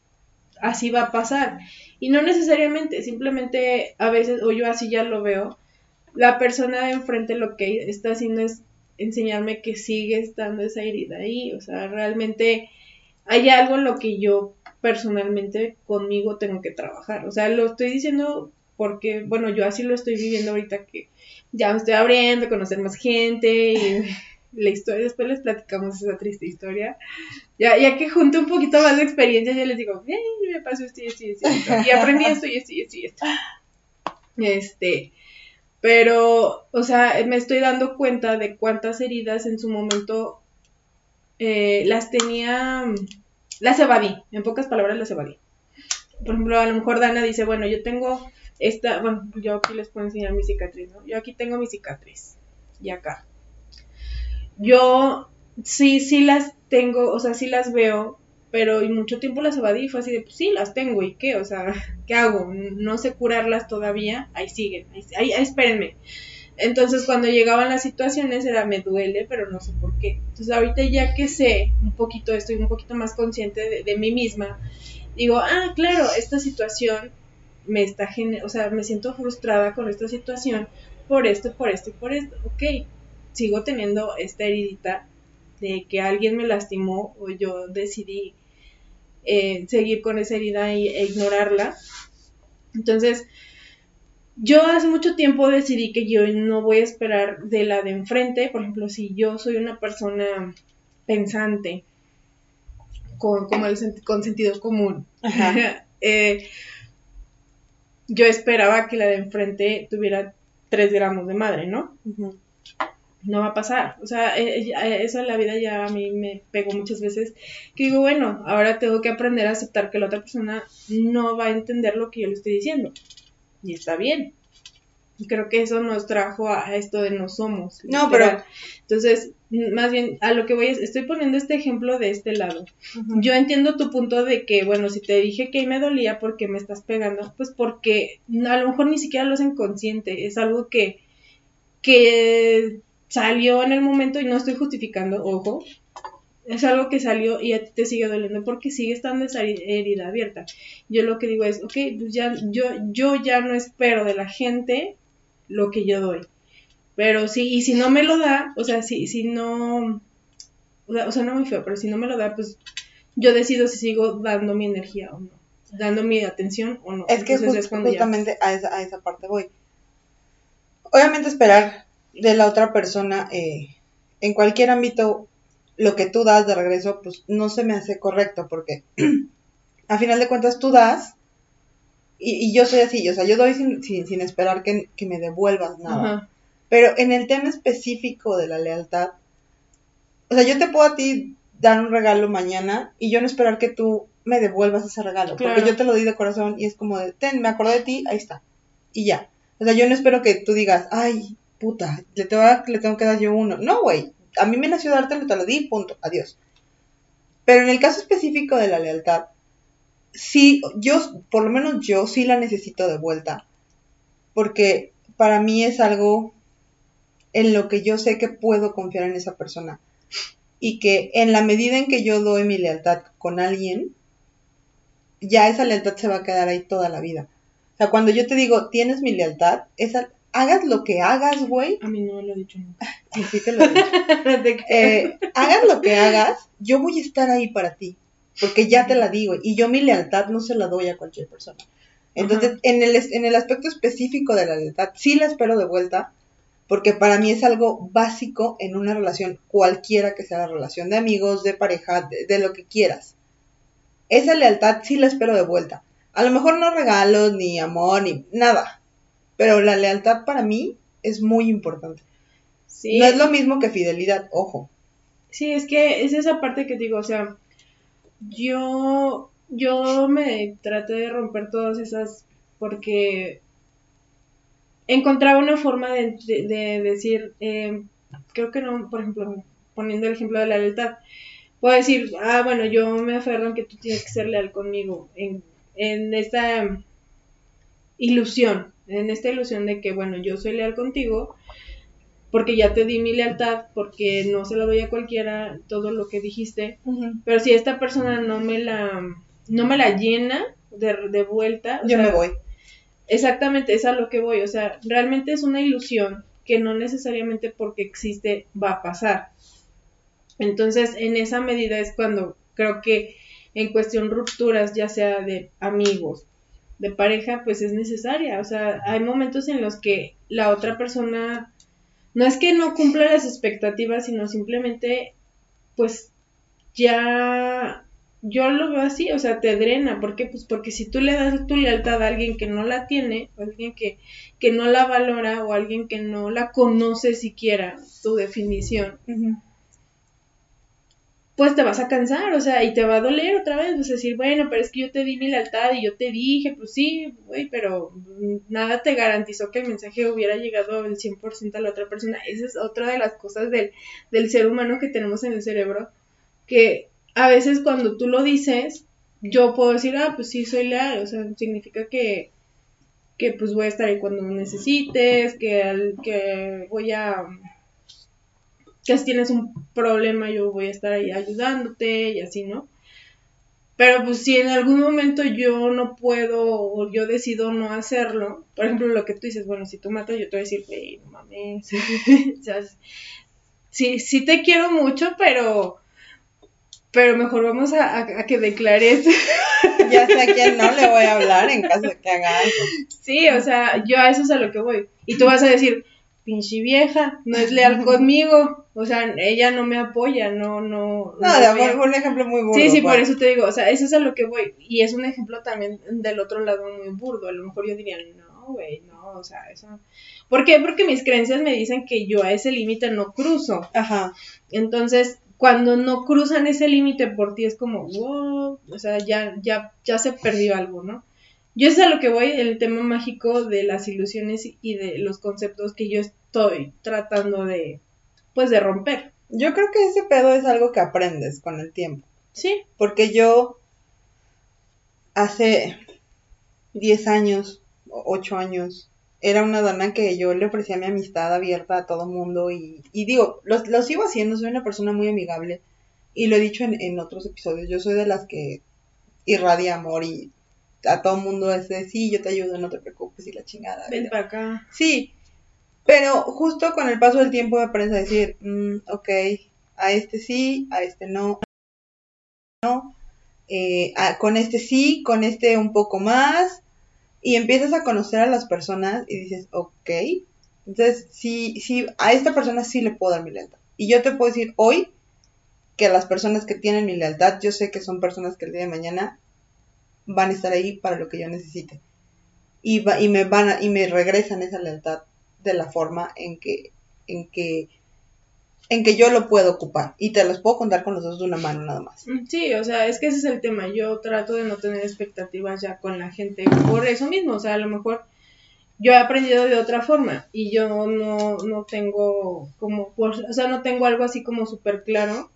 Speaker 1: así va a pasar. Y no necesariamente, simplemente a veces, o yo así ya lo veo, la persona de enfrente lo que está haciendo es enseñarme que sigue estando esa herida ahí. O sea, realmente hay algo en lo que yo personalmente conmigo tengo que trabajar. O sea, lo estoy diciendo porque, bueno, yo así lo estoy viviendo ahorita que ya me estoy abriendo, conocer más gente y la historia, después les platicamos esa triste historia. Ya, ya que junto un poquito más de experiencia, yo les digo, me pasó esto y esto y esto, y aprendí esto y esto y esto y esto. Este, pero, o sea, me estoy dando cuenta de cuántas heridas en su momento eh, las tenía, las evadí, en pocas palabras las evadí. Por ejemplo, a lo mejor Dana dice, bueno, yo tengo esta, bueno, yo aquí les puedo enseñar mi cicatriz, ¿no? Yo aquí tengo mi cicatriz, y acá yo sí, sí las tengo, o sea, sí las veo, pero mucho tiempo las evadí, fue así de, pues sí, las tengo, ¿y qué? O sea, ¿qué hago? No sé curarlas todavía, ahí siguen, ahí, ahí, espérenme. Entonces cuando llegaban las situaciones era me duele, pero no sé por qué. Entonces ahorita ya que sé un poquito, estoy un poquito más consciente de, de mí misma, digo, ah, claro, esta situación me está, o sea, me siento frustrada con esta situación por esto, por esto y por esto. Ok, sigo teniendo esta heridita de que alguien me lastimó o yo decidí eh, seguir con esa herida e, ignorarla. Entonces, yo hace mucho tiempo decidí que yo no voy a esperar de la de enfrente, por ejemplo, si yo soy una persona pensante, con, como el, con sentido común, eh, yo esperaba que la de enfrente tuviera 3 gramos de madre, ¿no? No va a pasar. O sea, eh, eh, eso en la vida ya a mí me pegó muchas veces. Que digo, bueno, ahora tengo que aprender a aceptar que la otra persona no va a entender lo que yo le estoy diciendo. Y está bien. Y creo que eso nos trajo a esto de no somos. No, pero. Entonces, más bien, a lo que voy es, estoy poniendo este ejemplo de este lado. Yo entiendo tu punto de que, bueno, si te dije que me dolía porque me estás pegando, pues porque a lo mejor ni siquiera lo hacen consciente. Es algo que que salió en el momento y no estoy justificando, ojo, es algo que salió y a ti te sigue doliendo porque sigue estando esa herida abierta. Yo lo que digo es, ok, pues ya, yo, yo ya no espero de la gente lo que yo doy. Pero sí, y si no me lo da, o sea, si, si no, o sea, no muy feo, pero si no me lo da, pues yo decido si sigo dando mi energía o no, dando mi atención o no.
Speaker 2: Es que justamente a, esa, a esa parte voy. Obviamente esperar de la otra persona eh, en cualquier ámbito lo que tú das de regreso, pues no se me hace correcto porque a final de cuentas tú das y, yo soy así, o sea, yo doy sin, sin, esperar que, me devuelvas nada. Pero en el tema específico de la lealtad, o sea, yo te puedo a ti dar un regalo mañana y yo no esperar que tú me devuelvas ese regalo, porque yo te lo di de corazón y es como de, ten, me acordé de ti, ahí está. Y ya. O sea, yo no espero que tú digas, ay, puta, le tengo, le tengo que dar yo uno. No, güey, a mí me nació dártelo, te lo di, punto, adiós. Pero en el caso específico de la lealtad, sí, yo, por lo menos yo sí la necesito de vuelta, porque para mí es algo en lo que yo sé que puedo confiar en esa persona y que en la medida en que yo doy mi lealtad con alguien, ya esa lealtad se va a quedar ahí toda la vida. O sea, cuando yo te digo, tienes mi lealtad, esa, hagas lo que hagas, güey.
Speaker 1: A mí no me lo he dicho nunca.
Speaker 2: Sí, te lo he dicho. Eh, hagas lo que hagas, yo voy a estar ahí para ti. Porque ya te la digo. Y yo mi lealtad no se la doy a cualquier persona. Entonces, en el, en el aspecto específico de la lealtad, sí la espero de vuelta. Porque para mí es algo básico en una relación, cualquiera que sea la relación de amigos, de pareja, de, de lo que quieras. Esa lealtad sí la espero de vuelta. A lo mejor no regalos, ni amor, ni nada pero la lealtad para mí es muy importante. No es lo mismo que fidelidad, ojo.
Speaker 1: Sí, es que es esa parte que digo, o sea, yo, yo me traté de romper todas esas porque encontraba una forma de, decir, eh, creo que no, por ejemplo, poniendo el ejemplo de la lealtad, puedo decir, ah, bueno, yo me aferro en que tú tienes que ser leal conmigo, en, en esta ilusión, en esta ilusión de que, bueno, yo soy leal contigo porque ya te di mi lealtad, porque no se la doy a cualquiera todo lo que dijiste, pero si esta persona no me la, no me la llena de, de vuelta,
Speaker 2: yo me voy.
Speaker 1: Exactamente, es a lo que voy, o sea, realmente es una ilusión que no necesariamente porque existe va a pasar. Entonces, en esa medida es cuando creo que en cuestión rupturas, ya sea de amigos, de pareja, pues es necesaria. O sea, hay momentos en los que la otra persona no es que no cumpla las expectativas, sino simplemente, pues ya yo lo veo así, o sea, te drena. ¿Por qué? Pues porque si tú le das tu lealtad a alguien que no la tiene, o alguien que, que no la valora, o alguien que no la conoce siquiera, tu definición, pues te vas a cansar, o sea, y te va a doler otra vez, pues decir, bueno, pero es que yo te di mi lealtad y yo te dije, pues sí, güey, pero nada te garantizó que el mensaje hubiera llegado al 100% a la otra persona. Esa es otra de las cosas del, del ser humano que tenemos en el cerebro, que a veces cuando tú lo dices, yo puedo decir, ah, pues sí, soy leal, o sea, significa que, que pues voy a estar ahí cuando necesites, que, que voy a que si tienes un problema yo voy a estar ahí ayudándote y así, ¿no? Pero pues si en algún momento yo no puedo o yo decido no hacerlo, por ejemplo lo que tú dices, bueno, si tú matas yo te voy a decir, hey, no mames, o sea, sí, sí te quiero mucho, pero pero mejor vamos a, que declares.
Speaker 2: ya sé a quién no le voy a hablar en caso de que haga algo.
Speaker 1: Sí, o sea, yo a eso es a lo que voy. Y tú vas a decir, pinche vieja, no es leal conmigo, o sea, ella no me apoya, no, no.
Speaker 2: No, de amor un ejemplo muy burdo.
Speaker 1: Sí, sí, por pues. eso te digo, o sea, eso es a lo que voy, y es un ejemplo también del otro lado muy burdo, a lo mejor yo diría, no, güey, no, o sea, eso. ¿Por qué? Porque mis creencias me dicen que yo a ese límite no cruzo. Ajá. Entonces, cuando no cruzan ese límite por ti es como, wow, o sea, ya, ya, ya se perdió algo, ¿no? Yo es a lo que voy, el tema mágico de las ilusiones y de los conceptos que yo estoy tratando de, pues, de romper.
Speaker 2: Yo creo que ese pedo es algo que aprendes con el tiempo. Sí. Porque yo hace 10 años, 8 años, era una dona que yo le ofrecía mi amistad abierta a todo mundo y, y digo, lo, lo sigo haciendo, soy una persona muy amigable, y lo he dicho en, en otros episodios, yo soy de las que irradia amor y a todo mundo es de, sí, yo te ayudo, no te preocupes y la chingada.
Speaker 1: Ven para acá.
Speaker 2: Sí, pero justo con el paso del tiempo me aprendes a decir, mm, ok, a este sí, a este no, no, eh, a- con este sí, con este un poco más, y empiezas a conocer a las personas y dices, ok, entonces sí, sí, a esta persona sí le puedo dar mi lealtad. Y yo te puedo decir hoy que las personas que tienen mi lealtad, yo sé que son personas que el día de mañana van a estar ahí para lo que yo necesite. Y, va- y me van a- y me regresan esa lealtad de la forma en que, en que, en que yo lo puedo ocupar. Y te los puedo contar con los dos de una mano nada más.
Speaker 1: Mm, Sí, o sea, es que ese es el tema. Yo trato de no tener expectativas ya con la gente por eso mismo. O sea, a lo mejor yo he aprendido de otra forma y yo no, no tengo como, por- o sea, no tengo algo así como súper claro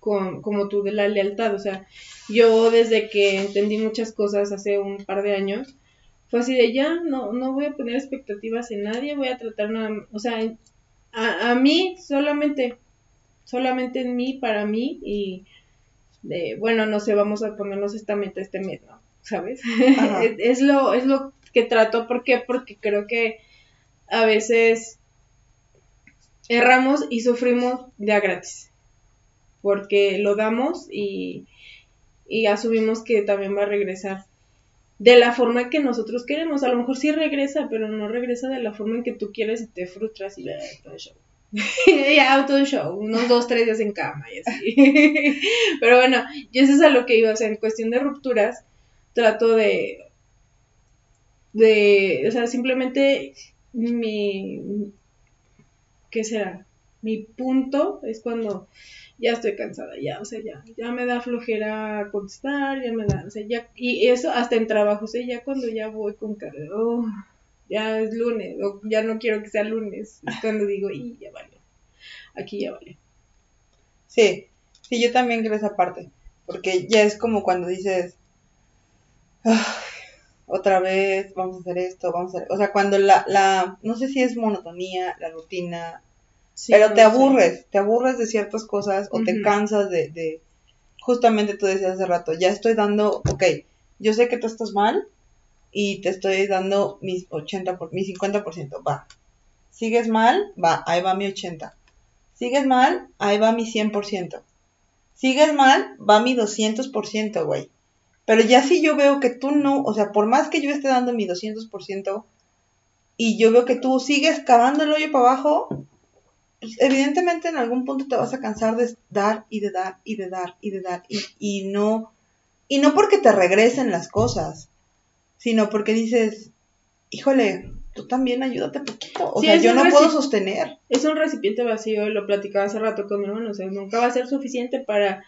Speaker 1: con, como tú de la lealtad. O sea, yo desde que entendí muchas cosas hace un par de años, fue así de ya, no, no voy a poner expectativas en nadie, voy a tratar nada, o sea, a, a mí solamente, solamente en mí, para mí y de, bueno, no sé, vamos a ponernos esta meta este mes, ¿no? ¿Sabes? Es, es lo, es lo que trato, ¿por qué? Porque creo que a veces erramos y sufrimos de a gratis, porque lo damos y, y asumimos que también va a regresar de la forma que nosotros queremos. A lo mejor sí regresa, pero no regresa de la forma en que tú quieres y te frustras y das todo show. ya, todo el show, unos dos, tres días en cama y así. pero bueno, yo eso es a lo que iba, o sea, en cuestión de rupturas, trato de, de, o sea, simplemente mi, ¿qué será? Mi punto es cuando ya estoy cansada, ya, o sea, ya, ya me da flojera contestar, ya me da, o sea, ya, y eso hasta en trabajo, o sea, ya cuando ya voy con cara, de, oh, ya es lunes, o ya no quiero que sea lunes, es cuando digo, y ya vale, aquí ya vale.
Speaker 2: Sí, sí, yo también creo esa parte. Porque ya es como cuando dices, "Ay, otra vez, vamos a hacer esto, vamos a hacer... O sea, cuando la, la, no sé si es monotonía, la rutina,
Speaker 1: Sí,
Speaker 2: pero te aburres, te aburres de ciertas cosas o te cansas de, de, justamente tú decías hace rato, ya estoy dando, ok, yo sé que tú estás mal y te estoy dando mis 80, por, mi 50%, va. Sigues mal, va, ahí va mi 80. Sigues mal, ahí va mi 100%. Sigues mal, va mi 200%, güey. Pero ya si yo veo que tú no, o sea, por más que yo esté dando mi 200% y yo veo que tú sigues cavando el hoyo para abajo, evidentemente en algún punto te vas a cansar de dar y de dar y de dar y de dar y, y no y no porque te regresen las cosas, sino porque dices, híjole, tú también ayúdate poquito, o
Speaker 1: Sí,
Speaker 2: sea, yo no puedo sostener.
Speaker 1: Es un recipiente vacío, lo platicaba hace rato con mi hermano, o sea, nunca va a ser suficiente para,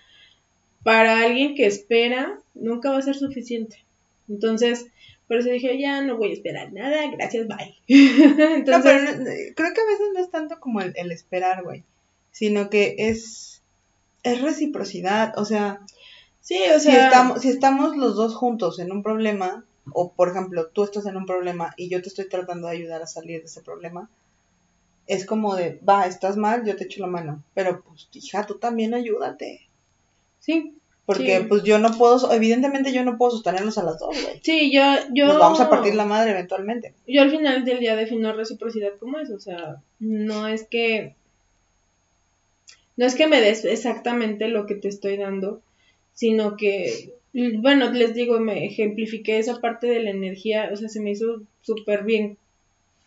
Speaker 1: para alguien que espera, nunca va a ser suficiente. Entonces, por eso dije, ya no voy a esperar nada, gracias, bye.
Speaker 2: No,
Speaker 1: Entonces,
Speaker 2: pero no- no, creo que a veces no es tanto como el, el esperar, güey, sino que es es reciprocidad, o sea,
Speaker 1: sí, o
Speaker 2: si
Speaker 1: sea,
Speaker 2: estamos si estamos los dos juntos en un problema o por ejemplo, tú estás en un problema y yo te estoy tratando de ayudar a salir de ese problema, es como de, va, estás mal, yo te echo la mano, pero pues hija, tú también ayúdate.
Speaker 1: sí,
Speaker 2: Porque
Speaker 1: Sí.
Speaker 2: pues yo no puedo, evidentemente yo no puedo sostenernos a las dos, güey.
Speaker 1: sí, yo, yo,
Speaker 2: Nos vamos a partir la madre eventualmente.
Speaker 1: yo al final del día defino reciprocidad como eso, o sea, no es que no es que me des exactamente lo que te estoy dando, sino que, bueno, les digo, me ejemplifiqué esa parte de la energía, o sea, se me hizo súper bien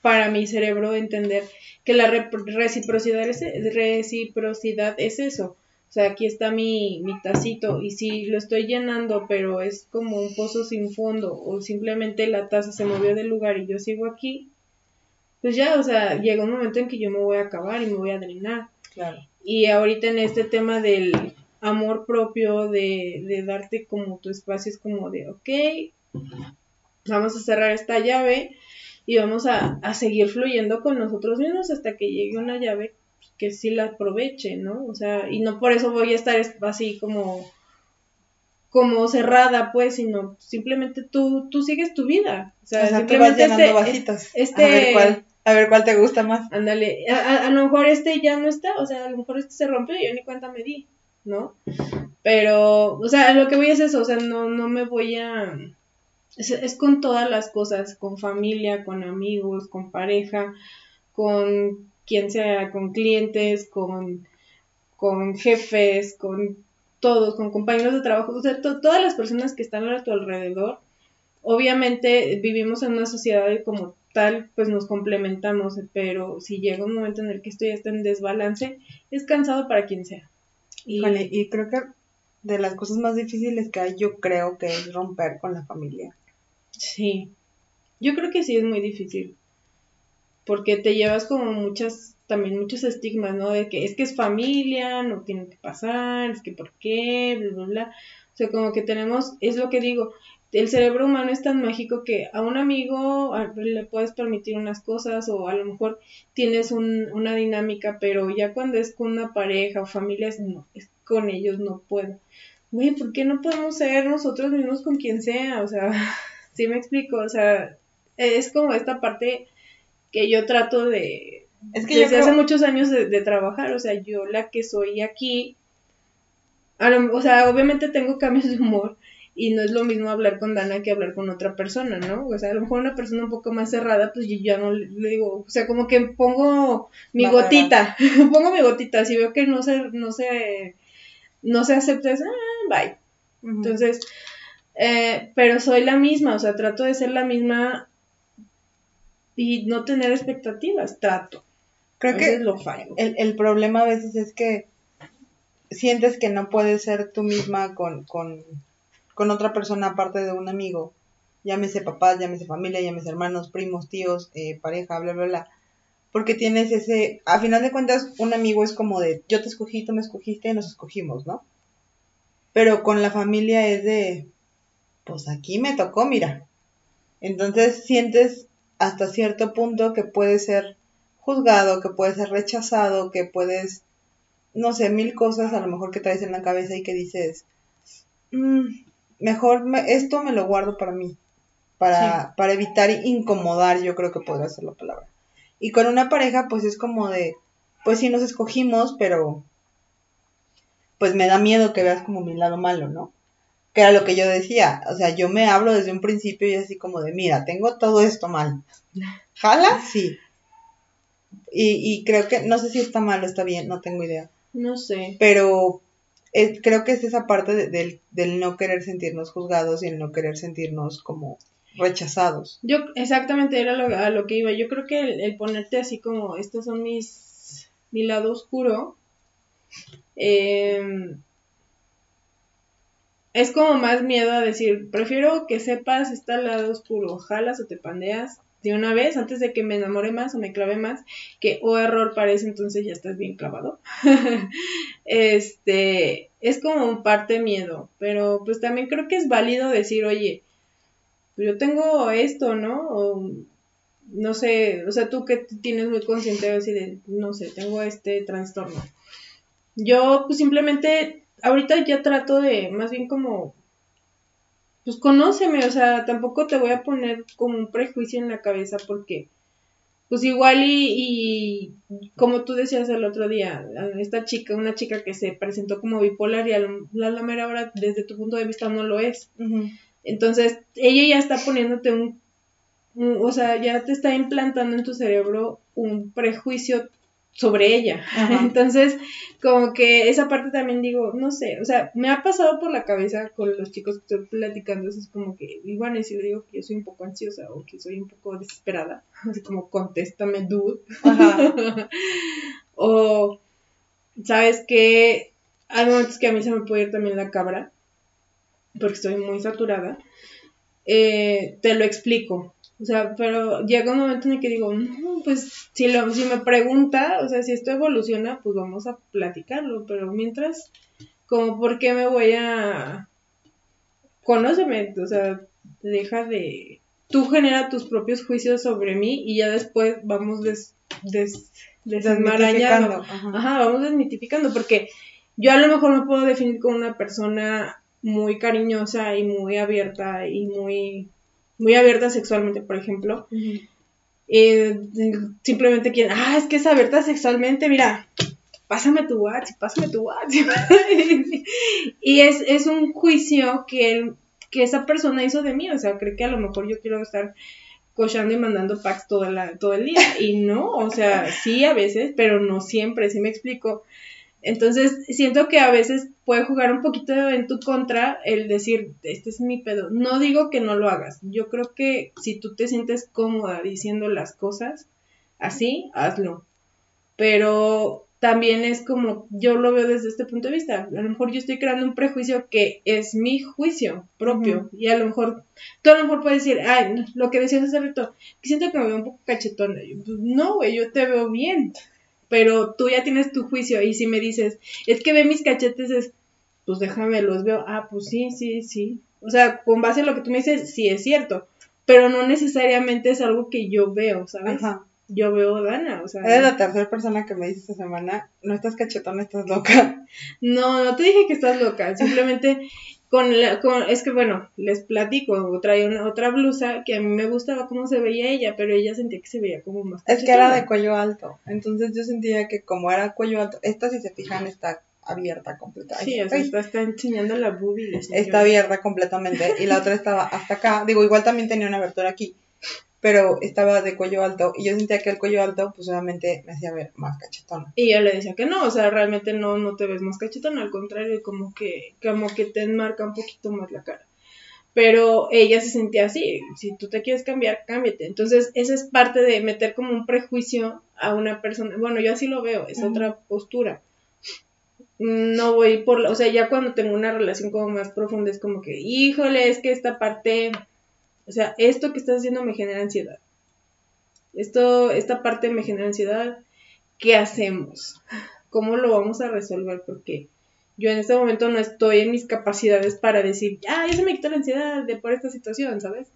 Speaker 1: para mi cerebro entender que la re- reciprocidad es, reciprocidad es eso. O sea, aquí está mi, mi tacito y si lo estoy llenando, pero es como un pozo sin fondo o simplemente la taza se movió del lugar y yo sigo aquí, pues ya, o sea, llega un momento en que yo me voy a acabar y me voy a drenar.
Speaker 2: Claro.
Speaker 1: Y ahorita en este tema del amor propio, de, de darte como tu espacio, es como de, ok, vamos a cerrar esta llave y vamos a, a seguir fluyendo con nosotros mismos hasta que llegue una llave que sí la aproveche, ¿no? O sea, y no por eso voy a estar es- así como como cerrada, pues, sino simplemente tú, tú sigues tu vida. O sea,
Speaker 2: O sea, tú vas
Speaker 1: simplemente
Speaker 2: llenando
Speaker 1: este,
Speaker 2: vasitos.
Speaker 1: este-
Speaker 2: A ver cuál, a ver cuál te gusta más.
Speaker 1: Ándale, a, a- a lo mejor este ya no está, o sea, a lo mejor este se rompió y yo ni cuenta me di. ¿no? Pero, o sea, lo que voy es eso, o sea, no, no me voy a... Es, con todas las cosas, con familia, con amigos, con pareja, con quien sea, con clientes, con, con jefes, con todos, con compañeros de trabajo, o sea, todas las personas que están a tu alrededor. Obviamente vivimos en una sociedad y como tal, pues nos complementamos, pero si llega un momento en el que esto ya está en desbalance, es cansado para quien sea.
Speaker 2: Y, y creo que de las cosas más difíciles que hay, yo creo que es romper con la familia.
Speaker 1: Sí, yo creo que sí es muy difícil, porque te llevas como muchas, también muchos estigmas, ¿no? De que es que es familia, no tiene que pasar, es que por qué, bla, bla, bla. O sea, como que tenemos, es lo que digo, el cerebro humano es tan mágico que a un amigo le puedes permitir unas cosas o a lo mejor tienes una dinámica, pero ya cuando es con una pareja o familia, es, no, es con ellos no puedo. Güey, ¿por qué no podemos ser nosotros mismos con quien sea? O sea, sí me explico, o sea, es como esta parte que yo trato de... Es que desde hace muchos años de, trabajar, o sea, yo la que soy aquí, o sea, obviamente tengo cambios de humor, y no es lo mismo hablar con Dana que hablar con otra persona, ¿no? O sea, a lo mejor una persona un poco más cerrada, pues yo ya no le, digo, o sea, como que pongo mi gotita, pongo mi gotita, si veo que no se, no se, no se acepta, es, ah, bye. Entonces, eh, pero soy la misma, o sea, trato de ser la misma y no tener expectativas, trato.
Speaker 2: Creo que lo fallo. El, el problema a veces es que sientes que no puedes ser tú misma con, con con otra persona aparte de un amigo, llámese papás, llámese familia, llámese hermanos, primos, tíos, eh, pareja, bla, bla, bla. Porque tienes ese, a final de cuentas, un amigo es como de, yo te escogí, tú me escogiste y nos escogimos, ¿no? Pero con la familia es de, pues aquí me tocó, mira. Entonces sientes hasta cierto punto que puedes ser juzgado, que puedes ser rechazado, que puedes, no sé, mil cosas a lo mejor que traes en la cabeza y que dices, mmm, mejor esto me lo guardo para mí, para, para evitar incomodar, yo creo que podría ser la palabra. Y con una pareja, pues es como de, pues sí nos escogimos, pero pues me da miedo que veas como mi lado malo, ¿no? Que era lo que yo decía, o sea, yo me hablo desde un principio y así como de, mira, tengo todo esto mal. ¿Jala? Sí. Y, y creo que, no sé si está mal o está bien, no tengo idea.
Speaker 1: No sé.
Speaker 2: Pero creo que es esa parte del, no querer sentirnos juzgados y el no querer sentirnos como rechazados.
Speaker 1: Yo exactamente era lo, a lo que iba. Yo creo que el, ponerte así como, estos son mis, mi lado oscuro, em, es como más miedo a decir, prefiero que sepas está el lado oscuro, jalas o te pandeas de una vez antes de que me enamore más o me clave más, que o oh, error parece entonces ya estás bien clavado. este, es como un parte miedo, pero pues también creo que es válido decir, oye, pues yo tengo esto, ¿no? O, no sé, o sea, tú que tienes muy consciente de no sé, tengo este trastorno. Yo pues simplemente ahorita ya trato de más bien como pues conóceme, o sea, tampoco te voy a poner como un prejuicio en la cabeza porque, pues igual y, como tú decías el otro día, esta chica, una chica que se presentó como bipolar y a la, la mera hora desde tu punto de vista no lo es. Entonces, ella ya está poniéndote un, o sea, ya te está implantando en tu cerebro un prejuicio sobre ella. Entonces, como que esa parte también digo, no sé, o sea, me ha pasado por la cabeza con los chicos que estoy platicando, eso es como que, igual y si le digo que yo soy un poco ansiosa o que soy un poco desesperada, así como contéstame, dude. o, ¿sabes qué? Hay momentos que a mí se me puede ir también la cabra, porque estoy muy saturada. Eh, te lo explico, o sea, pero llega un momento en el que digo, no, pues si, lo, si me pregunta, o sea, si esto evoluciona, pues vamos a platicarlo, pero mientras, como, ¿por qué me voy a... Conóceme, o sea, deja de... Tú genera tus propios juicios sobre mí y ya después vamos des, des, desmarañando. Ajá, vamos desmitificando, porque yo a lo mejor me puedo definir como una persona muy cariñosa y muy abierta y muy muy abierta sexualmente, por ejemplo, eh, simplemente quieren, ah, es que es abierta sexualmente, mira, pásame tu WhatsApp, pásame tu WhatsApp. y es, es un juicio que, que esa persona hizo de mí, o sea, cree que a lo mejor yo quiero estar cochando y mandando packs todo, la, todo el día. Y no, o sea, sí a veces, pero no siempre, ¿sí me explico? Entonces, siento que a veces puede jugar un poquito en tu contra el decir, este es mi pedo. No digo que no lo hagas. Yo creo que si tú te sientes cómoda diciendo las cosas así, hazlo. Pero también es como, yo lo veo desde este punto de vista. A lo mejor yo estoy creando un prejuicio que es mi juicio propio. Y a lo mejor, tú a lo mejor puedes decir, ay, lo que decías hace rato, siento que me veo un poco cachetona. Pues, no, güey, yo te veo bien pero tú ya tienes tu juicio y si me dices, es que ve mis cachetes, es, pues déjame, los veo, ah, pues sí, sí, sí. O sea, con base en lo que tú me dices, sí es cierto, pero no necesariamente es algo que yo veo, ¿sabes? Ajá. Yo veo Dana, o sea.
Speaker 2: Eres la tercera persona que me dice esta semana, no estás cachetona, estás loca.
Speaker 1: No, no te dije que estás loca, simplemente con, la, con es que bueno, les platico, traía una otra blusa que a mí me gustaba cómo se veía ella, pero ella sentía que se veía como más.
Speaker 2: Es que era de cuello alto, entonces yo sentía que como era cuello alto, esta si se fijan está abierta completamente.
Speaker 1: Sí, o sea, está, está, enseñando la boobie.
Speaker 2: Está abierta completamente y la otra estaba hasta acá, digo, igual también tenía una abertura aquí, pero estaba de cuello alto y yo sentía que el cuello alto pues obviamente me hacía ver más cachetona.
Speaker 1: Y yo le decía que no, o sea, realmente no, no te ves más cachetona, al contrario, como que, como que te enmarca un poquito más la cara. Pero ella se sentía así, si tú te quieres cambiar, cámbiate. Entonces, esa es parte de meter como un prejuicio a una persona. Bueno, yo así lo veo, es otra postura. No voy por, la, o sea, ya cuando tengo una relación como más profunda es como que, híjole, es que esta parte o sea, esto que estás haciendo me genera ansiedad. Esto, esta parte me genera ansiedad. ¿Qué hacemos? ¿Cómo lo vamos a resolver? Porque yo en este momento no estoy en mis capacidades para decir, ah, ya se me quitó la ansiedad de por esta situación, ¿sabes?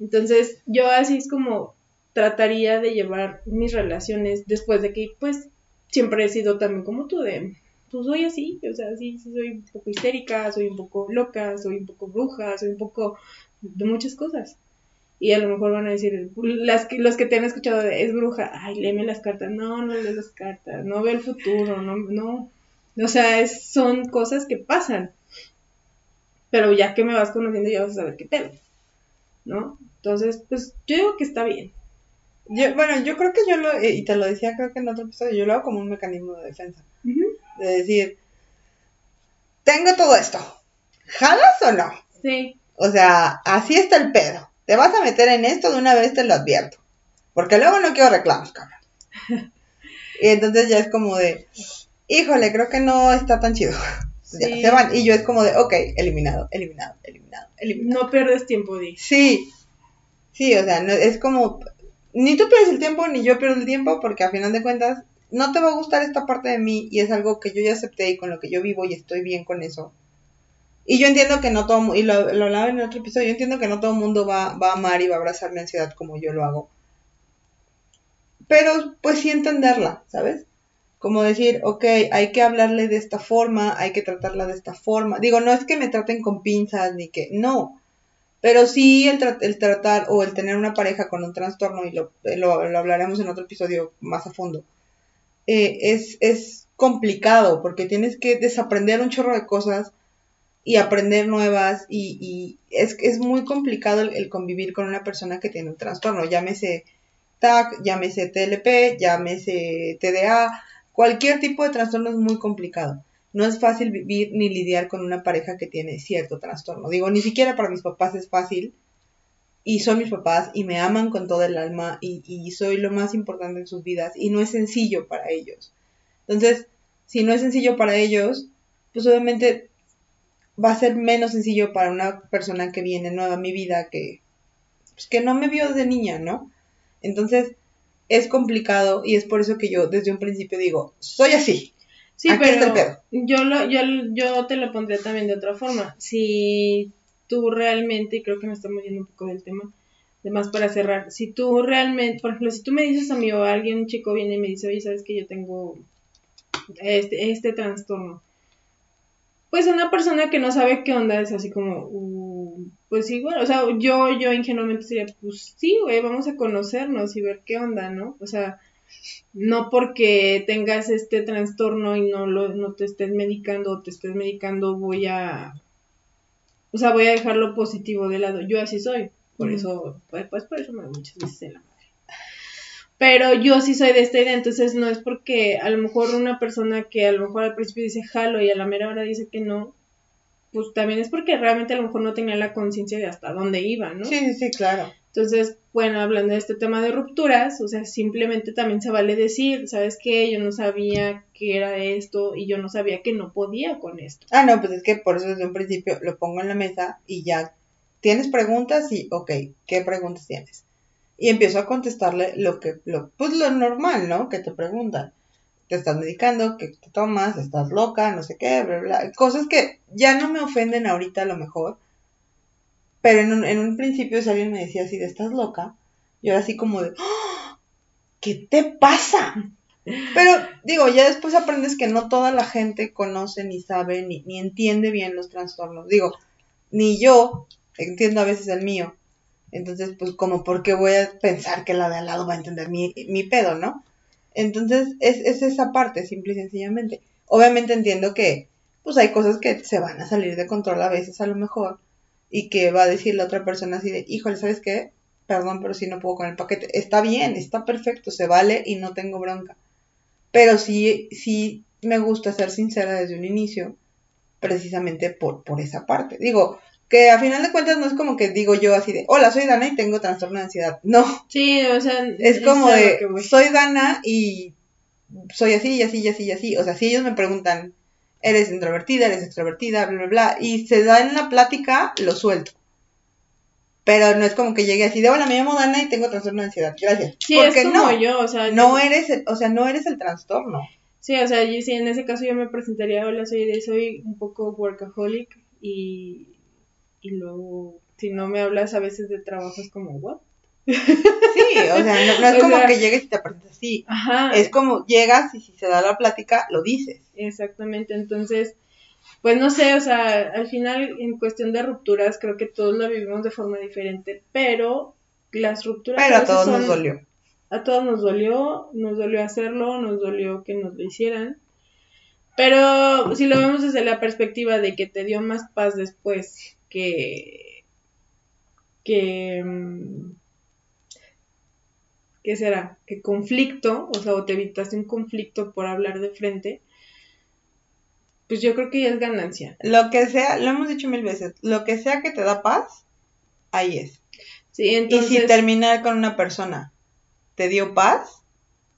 Speaker 1: Entonces, yo así es como trataría de llevar mis relaciones después de que, pues, siempre he sido también como tú, de, pues soy así, o sea, sí, sí soy un poco histérica, soy un poco loca, soy un poco bruja, soy un poco de muchas cosas. Y a lo mejor van a decir, las que, los que te han escuchado de, es bruja, ay, léeme las cartas, no, no lee las cartas, no ve el futuro, no, no. O sea, es, son cosas que pasan. Pero ya que me vas conociendo ya vas a saber qué pedo, ¿no? Entonces, pues yo digo que está bien.
Speaker 2: Yo, bueno, yo creo que yo lo, y te lo decía creo que en otro episodio, yo lo hago como un mecanismo de defensa. De decir, tengo todo esto, ¿jalas o no?
Speaker 1: Sí.
Speaker 2: O sea, así está el pedo. Te vas a meter en esto de una vez, te lo advierto. Porque luego no quiero reclamos, cabrón. y entonces ya es como de, híjole, creo que no está tan chido. se van. Y yo es como de, ok, eliminado, eliminado, eliminado, eliminado.
Speaker 1: No pierdes tiempo, Di.
Speaker 2: Sí. Sí, o sea, no, es como, ni tú pierdes el tiempo, ni yo pierdo el tiempo, porque a final de cuentas, no te va a gustar esta parte de mí y es algo que yo ya acepté y con lo que yo vivo y estoy bien con eso. Y yo entiendo que no todo, y lo, lo hablaba en otro episodio, yo entiendo que no todo el mundo va, va a amar y va a abrazar mi ansiedad como yo lo hago. Pero pues sí entenderla, ¿sabes? Como decir, ok, hay que hablarle de esta forma, hay que tratarla de esta forma. Digo, no es que me traten con pinzas ni que, no. Pero sí el, tratar o el tener una pareja con un trastorno, y lo, lo, hablaremos en otro episodio más a fondo, eh, es, es complicado porque tienes que desaprender un chorro de cosas y aprender nuevas y, y es, es muy complicado el, convivir con una persona que tiene un trastorno, llámese TAC, llámese TLP, llámese TDA, cualquier tipo de trastorno es muy complicado. No es fácil vivir ni lidiar con una pareja que tiene cierto trastorno. Digo, ni siquiera para mis papás es fácil. Y son mis papás y me aman con todo el alma y, y soy lo más importante en sus vidas y no es sencillo para ellos. Entonces, si no es sencillo para ellos, pues obviamente va a ser menos sencillo para una persona que viene nueva a mi vida que, pues, que no me vio desde niña, ¿no? Entonces, es complicado y es por eso que yo desde un principio digo, soy así.
Speaker 1: Sí, pero Yo, lo, yo, yo te lo pondría también de otra forma. Si tú realmente, y creo que me estamos yendo un poco del tema, además para cerrar, si tú realmente, por ejemplo, si tú me dices a mí o alguien, un chico viene y me dice, oye, sabes que yo tengo este, este trastorno, pues una persona que no sabe qué onda es así como, uh, pues sí, bueno, o sea, yo, yo ingenuamente sería, pues sí, güey, vamos a conocernos y ver qué onda, ¿no? O sea, no porque tengas este trastorno y no lo no te estés medicando o te estés medicando voy a o sea, voy a dejar lo positivo de lado. Yo así soy. Por eso, pues, pues, por eso me muchas veces en la. Pero yo sí soy de esta idea, entonces no es porque a lo mejor una persona que a lo mejor al principio dice jalo y a la mera hora dice que no, pues también es porque realmente a lo mejor no tenía la conciencia de hasta dónde iba, ¿no?
Speaker 2: Sí, sí, sí, claro.
Speaker 1: Entonces, bueno, hablando de este tema de rupturas, o sea, simplemente también se vale decir, ¿sabes qué? Yo no sabía que era esto y yo no sabía que no podía con esto.
Speaker 2: Ah, no, pues es que por eso desde un principio lo pongo en la mesa y ya tienes preguntas y, ok, ¿qué preguntas tienes? Y empiezo a contestarle lo que, lo, pues lo normal, ¿no? Que te preguntan. Te estás medicando, ¿qué te tomas? ¿Estás loca? No sé qué, bla, bla. Cosas que ya no me ofenden ahorita a lo mejor. Pero en un, un principio si alguien me decía así de, ¿estás loca? Yo era así como de, ¡Ah! ¿qué te pasa? Pero digo, ya después aprendes que no toda la gente conoce, ni sabe, ni, ni entiende bien los trastornos. Digo, ni yo entiendo a veces el mío. Entonces, pues como, ¿por qué voy a pensar que la de al lado va a entender mi, mi pedo, no? Entonces, es, es esa parte, simple y sencillamente. Obviamente entiendo que, pues hay cosas que se van a salir de control a veces a lo mejor. Y que va a decir la otra persona así de, híjole, ¿sabes qué? Perdón, pero si no puedo con el paquete. Está bien, está perfecto, se vale y no tengo bronca. Pero sí, sí me gusta ser sincera desde un inicio, precisamente por, por esa parte. Digo, que a final de cuentas no es como que digo yo así de, hola, soy Dana y tengo trastorno de ansiedad. No.
Speaker 1: Sí, o sea,
Speaker 2: es como de, soy Dana y soy así y así y así y así. O sea, si ellos me preguntan, eres introvertida, eres extrovertida, bla, bla, bla, y se da en la plática, lo suelto. Pero no es como que llegue así de, hola, me llamo Dana y tengo trastorno de ansiedad. Gracias.
Speaker 1: Sí, Porque es como no, yo, o sea.
Speaker 2: No eres, el, o sea, no eres el trastorno.
Speaker 1: Sí, o sea, yo, sí, en ese caso yo me presentaría, hola, soy, soy un poco workaholic y y luego, si no me hablas a veces de trabajo, es como, ¿what?
Speaker 2: Sí, o sea, no, es como que llegues y te presentas así. Ajá. Es como llegas y si se da la plática, lo dices.
Speaker 1: Exactamente, entonces, pues no sé, o sea, al final en cuestión de rupturas creo que todos lo vivimos de forma diferente, pero las rupturas...
Speaker 2: Pero a, todos nos dolió.
Speaker 1: A todos nos dolió, nos dolió hacerlo, nos dolió que nos lo hicieran. Pero si lo vemos desde la perspectiva de que te dio más paz después que, que, mm, ¿qué será? Que conflicto, o sea, o te evitaste un conflicto por hablar de frente, pues yo creo que ya es ganancia.
Speaker 2: Lo que sea, lo hemos dicho mil veces, lo que sea que te da paz, ahí es. Sí, entonces... Y si terminar con una persona te dio paz,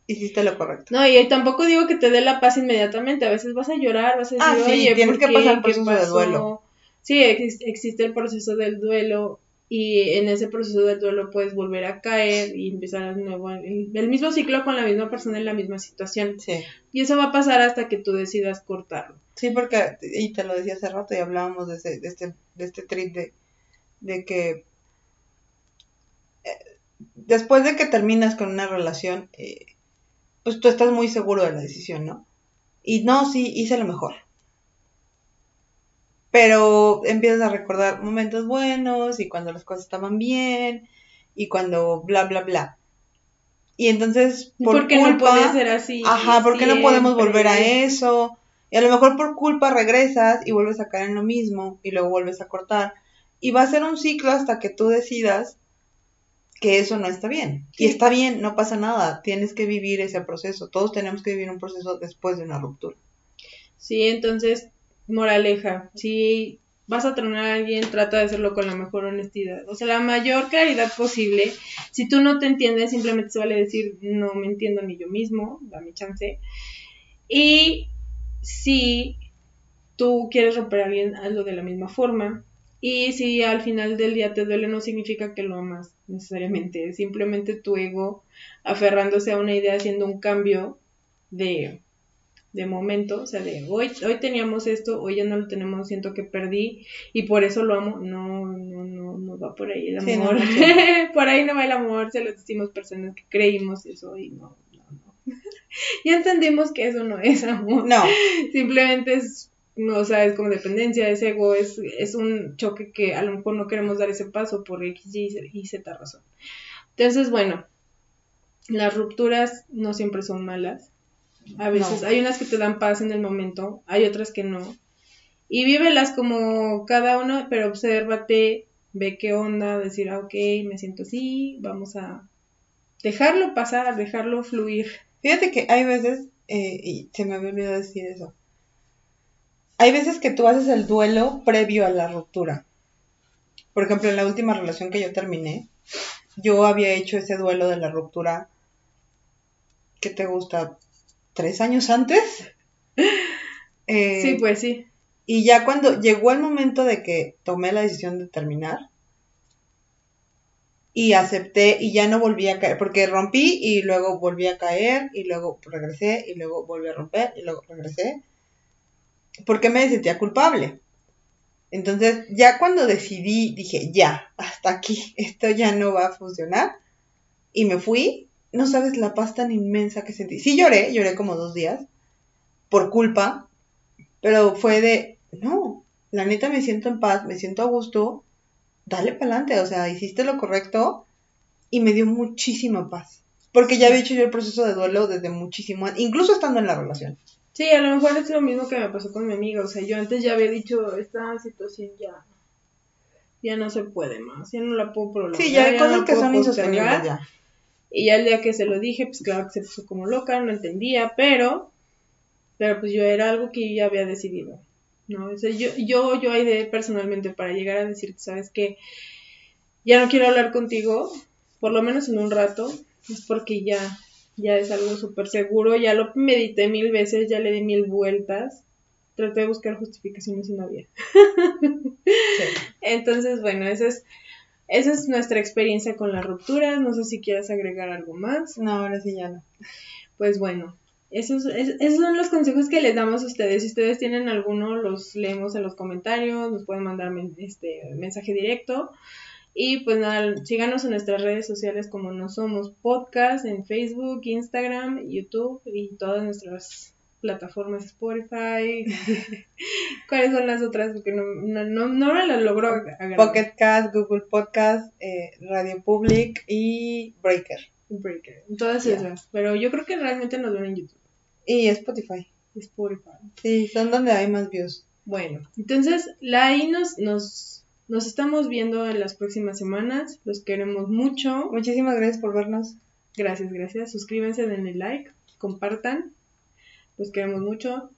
Speaker 2: hiciste lo correcto.
Speaker 1: No, y tampoco digo que te dé la paz inmediatamente, a veces vas a llorar, vas a decir, ah, sí, oye, tienes que pasar por de duelo sí, existe el proceso del duelo y en ese proceso del duelo puedes volver a caer y empezar de nuevo el, mismo ciclo con la misma persona en la misma situación. Sí. Y eso va a pasar hasta que tú decidas cortarlo.
Speaker 2: Sí, porque, y te lo decía hace rato y hablábamos de, ese, de, este, de este trip de, de que eh, después de que terminas con una relación, eh, pues tú estás muy seguro de la decisión, ¿no? Y no, sí, hice lo mejor pero empiezas a recordar momentos buenos y cuando las cosas estaban bien y cuando bla, bla, bla. Y entonces,
Speaker 1: por, qué no puede ser así?
Speaker 2: Ajá, ¿por qué no podemos volver a eso? Y a lo mejor por culpa regresas y vuelves a caer en lo mismo y luego vuelves a cortar. Y va a ser un ciclo hasta que tú decidas que eso no está bien. Y está bien, no pasa nada. Tienes que vivir ese proceso. Todos tenemos que vivir un proceso después de una ruptura.
Speaker 1: Sí, entonces moraleja, si vas a tronar a alguien, trata de hacerlo con la mejor honestidad, o sea, la mayor claridad posible. Si tú no te entiendes, simplemente se vale decir, no me entiendo ni yo mismo, dame chance. Y si tú quieres romper a alguien, hazlo de la misma forma. Y si al final del día te duele, no significa que lo amas necesariamente, es simplemente tu ego aferrándose a una idea, haciendo un cambio de de momento, o sea, de hoy, hoy teníamos esto, hoy ya no lo tenemos, siento que perdí y por eso lo amo. No, no, no, no va por ahí el amor. por ahí no va el amor, se lo decimos personas que creímos eso y no, no, no. ya entendimos que eso no es amor. No. Simplemente es, no, o sea, es como dependencia, es ego, es, es un choque que a lo mejor no queremos dar ese paso por X, Y y Z razón. Entonces, bueno, las rupturas no siempre son malas. A veces hay unas que te dan paz en el momento, hay otras que no. Y vívelas como cada una, pero obsérvate, ve qué onda, decir, ah, ok, me siento así, vamos a dejarlo pasar, dejarlo fluir.
Speaker 2: Fíjate que hay veces, eh, y se me había olvidado decir eso, hay veces que tú haces el duelo previo a la ruptura. Por ejemplo, en la última relación que yo terminé, yo había hecho ese duelo de la ruptura, ¿qué te gusta? ¿Tres años antes?
Speaker 1: Eh, sí, pues sí.
Speaker 2: Y ya cuando llegó el momento de que tomé la decisión de terminar, y acepté y ya no volví a caer, porque rompí y luego volví a caer y luego regresé y luego volví a romper y luego regresé, porque me sentía culpable. Entonces, ya cuando decidí, dije, ya, hasta aquí, esto ya no va a funcionar, y me fui, no sabes la paz tan inmensa que sentí. Sí lloré, lloré como dos días, por culpa, pero fue de, no, la neta me siento en paz, me siento a gusto, dale para adelante, o sea, hiciste lo correcto y me dio muchísima paz. Porque ya había hecho yo el proceso de duelo desde muchísimo, incluso estando en la relación.
Speaker 1: Sí, a lo mejor es lo mismo que me pasó con mi amiga, o sea, yo antes ya había dicho, esta situación ya, ya no se puede más, ya no la puedo prolongar. Sí, ya hay cosas que son insostenibles ya. Y ya el día que se lo dije, pues claro que se puso como loca, no entendía, pero, pero pues yo era algo que yo ya había decidido. ¿no? yo, yo, yo hay de personalmente para llegar a decir, sabes que ya no quiero hablar contigo, por lo menos en un rato, es porque ya, ya es algo súper seguro, ya lo medité mil veces, ya le di mil vueltas, traté de buscar justificaciones y no había. Entonces, bueno, esa es, esa es nuestra experiencia con las rupturas, no sé si quieras agregar algo más.
Speaker 2: No, ahora sí ya no.
Speaker 1: Pues bueno, esos, esos son los consejos que les damos a ustedes. Si ustedes tienen alguno, los leemos en los comentarios, nos pueden mandar este mensaje directo. Y pues nada, síganos en nuestras redes sociales como No Somos Podcast, en Facebook, Instagram, YouTube y todas nuestras plataformas Spotify. ¿Cuáles son las otras? Porque no, no, no, me las logro
Speaker 2: agarrar. Pocket Cast, Google Podcast, eh, Radio Public y Breaker.
Speaker 1: Breaker. Todas esas. Pero yo creo que realmente nos ven en YouTube.
Speaker 2: Y Spotify.
Speaker 1: Spotify.
Speaker 2: Sí, son donde hay más views.
Speaker 1: Bueno, entonces la ahí nos, nos, nos estamos viendo en las próximas semanas. Los queremos mucho.
Speaker 2: Muchísimas gracias por vernos.
Speaker 1: Gracias, gracias. Suscríbanse, denle like, compartan. Los queremos mucho.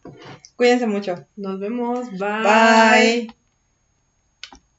Speaker 2: Cuídense mucho.
Speaker 1: Nos vemos. Bye. Bye.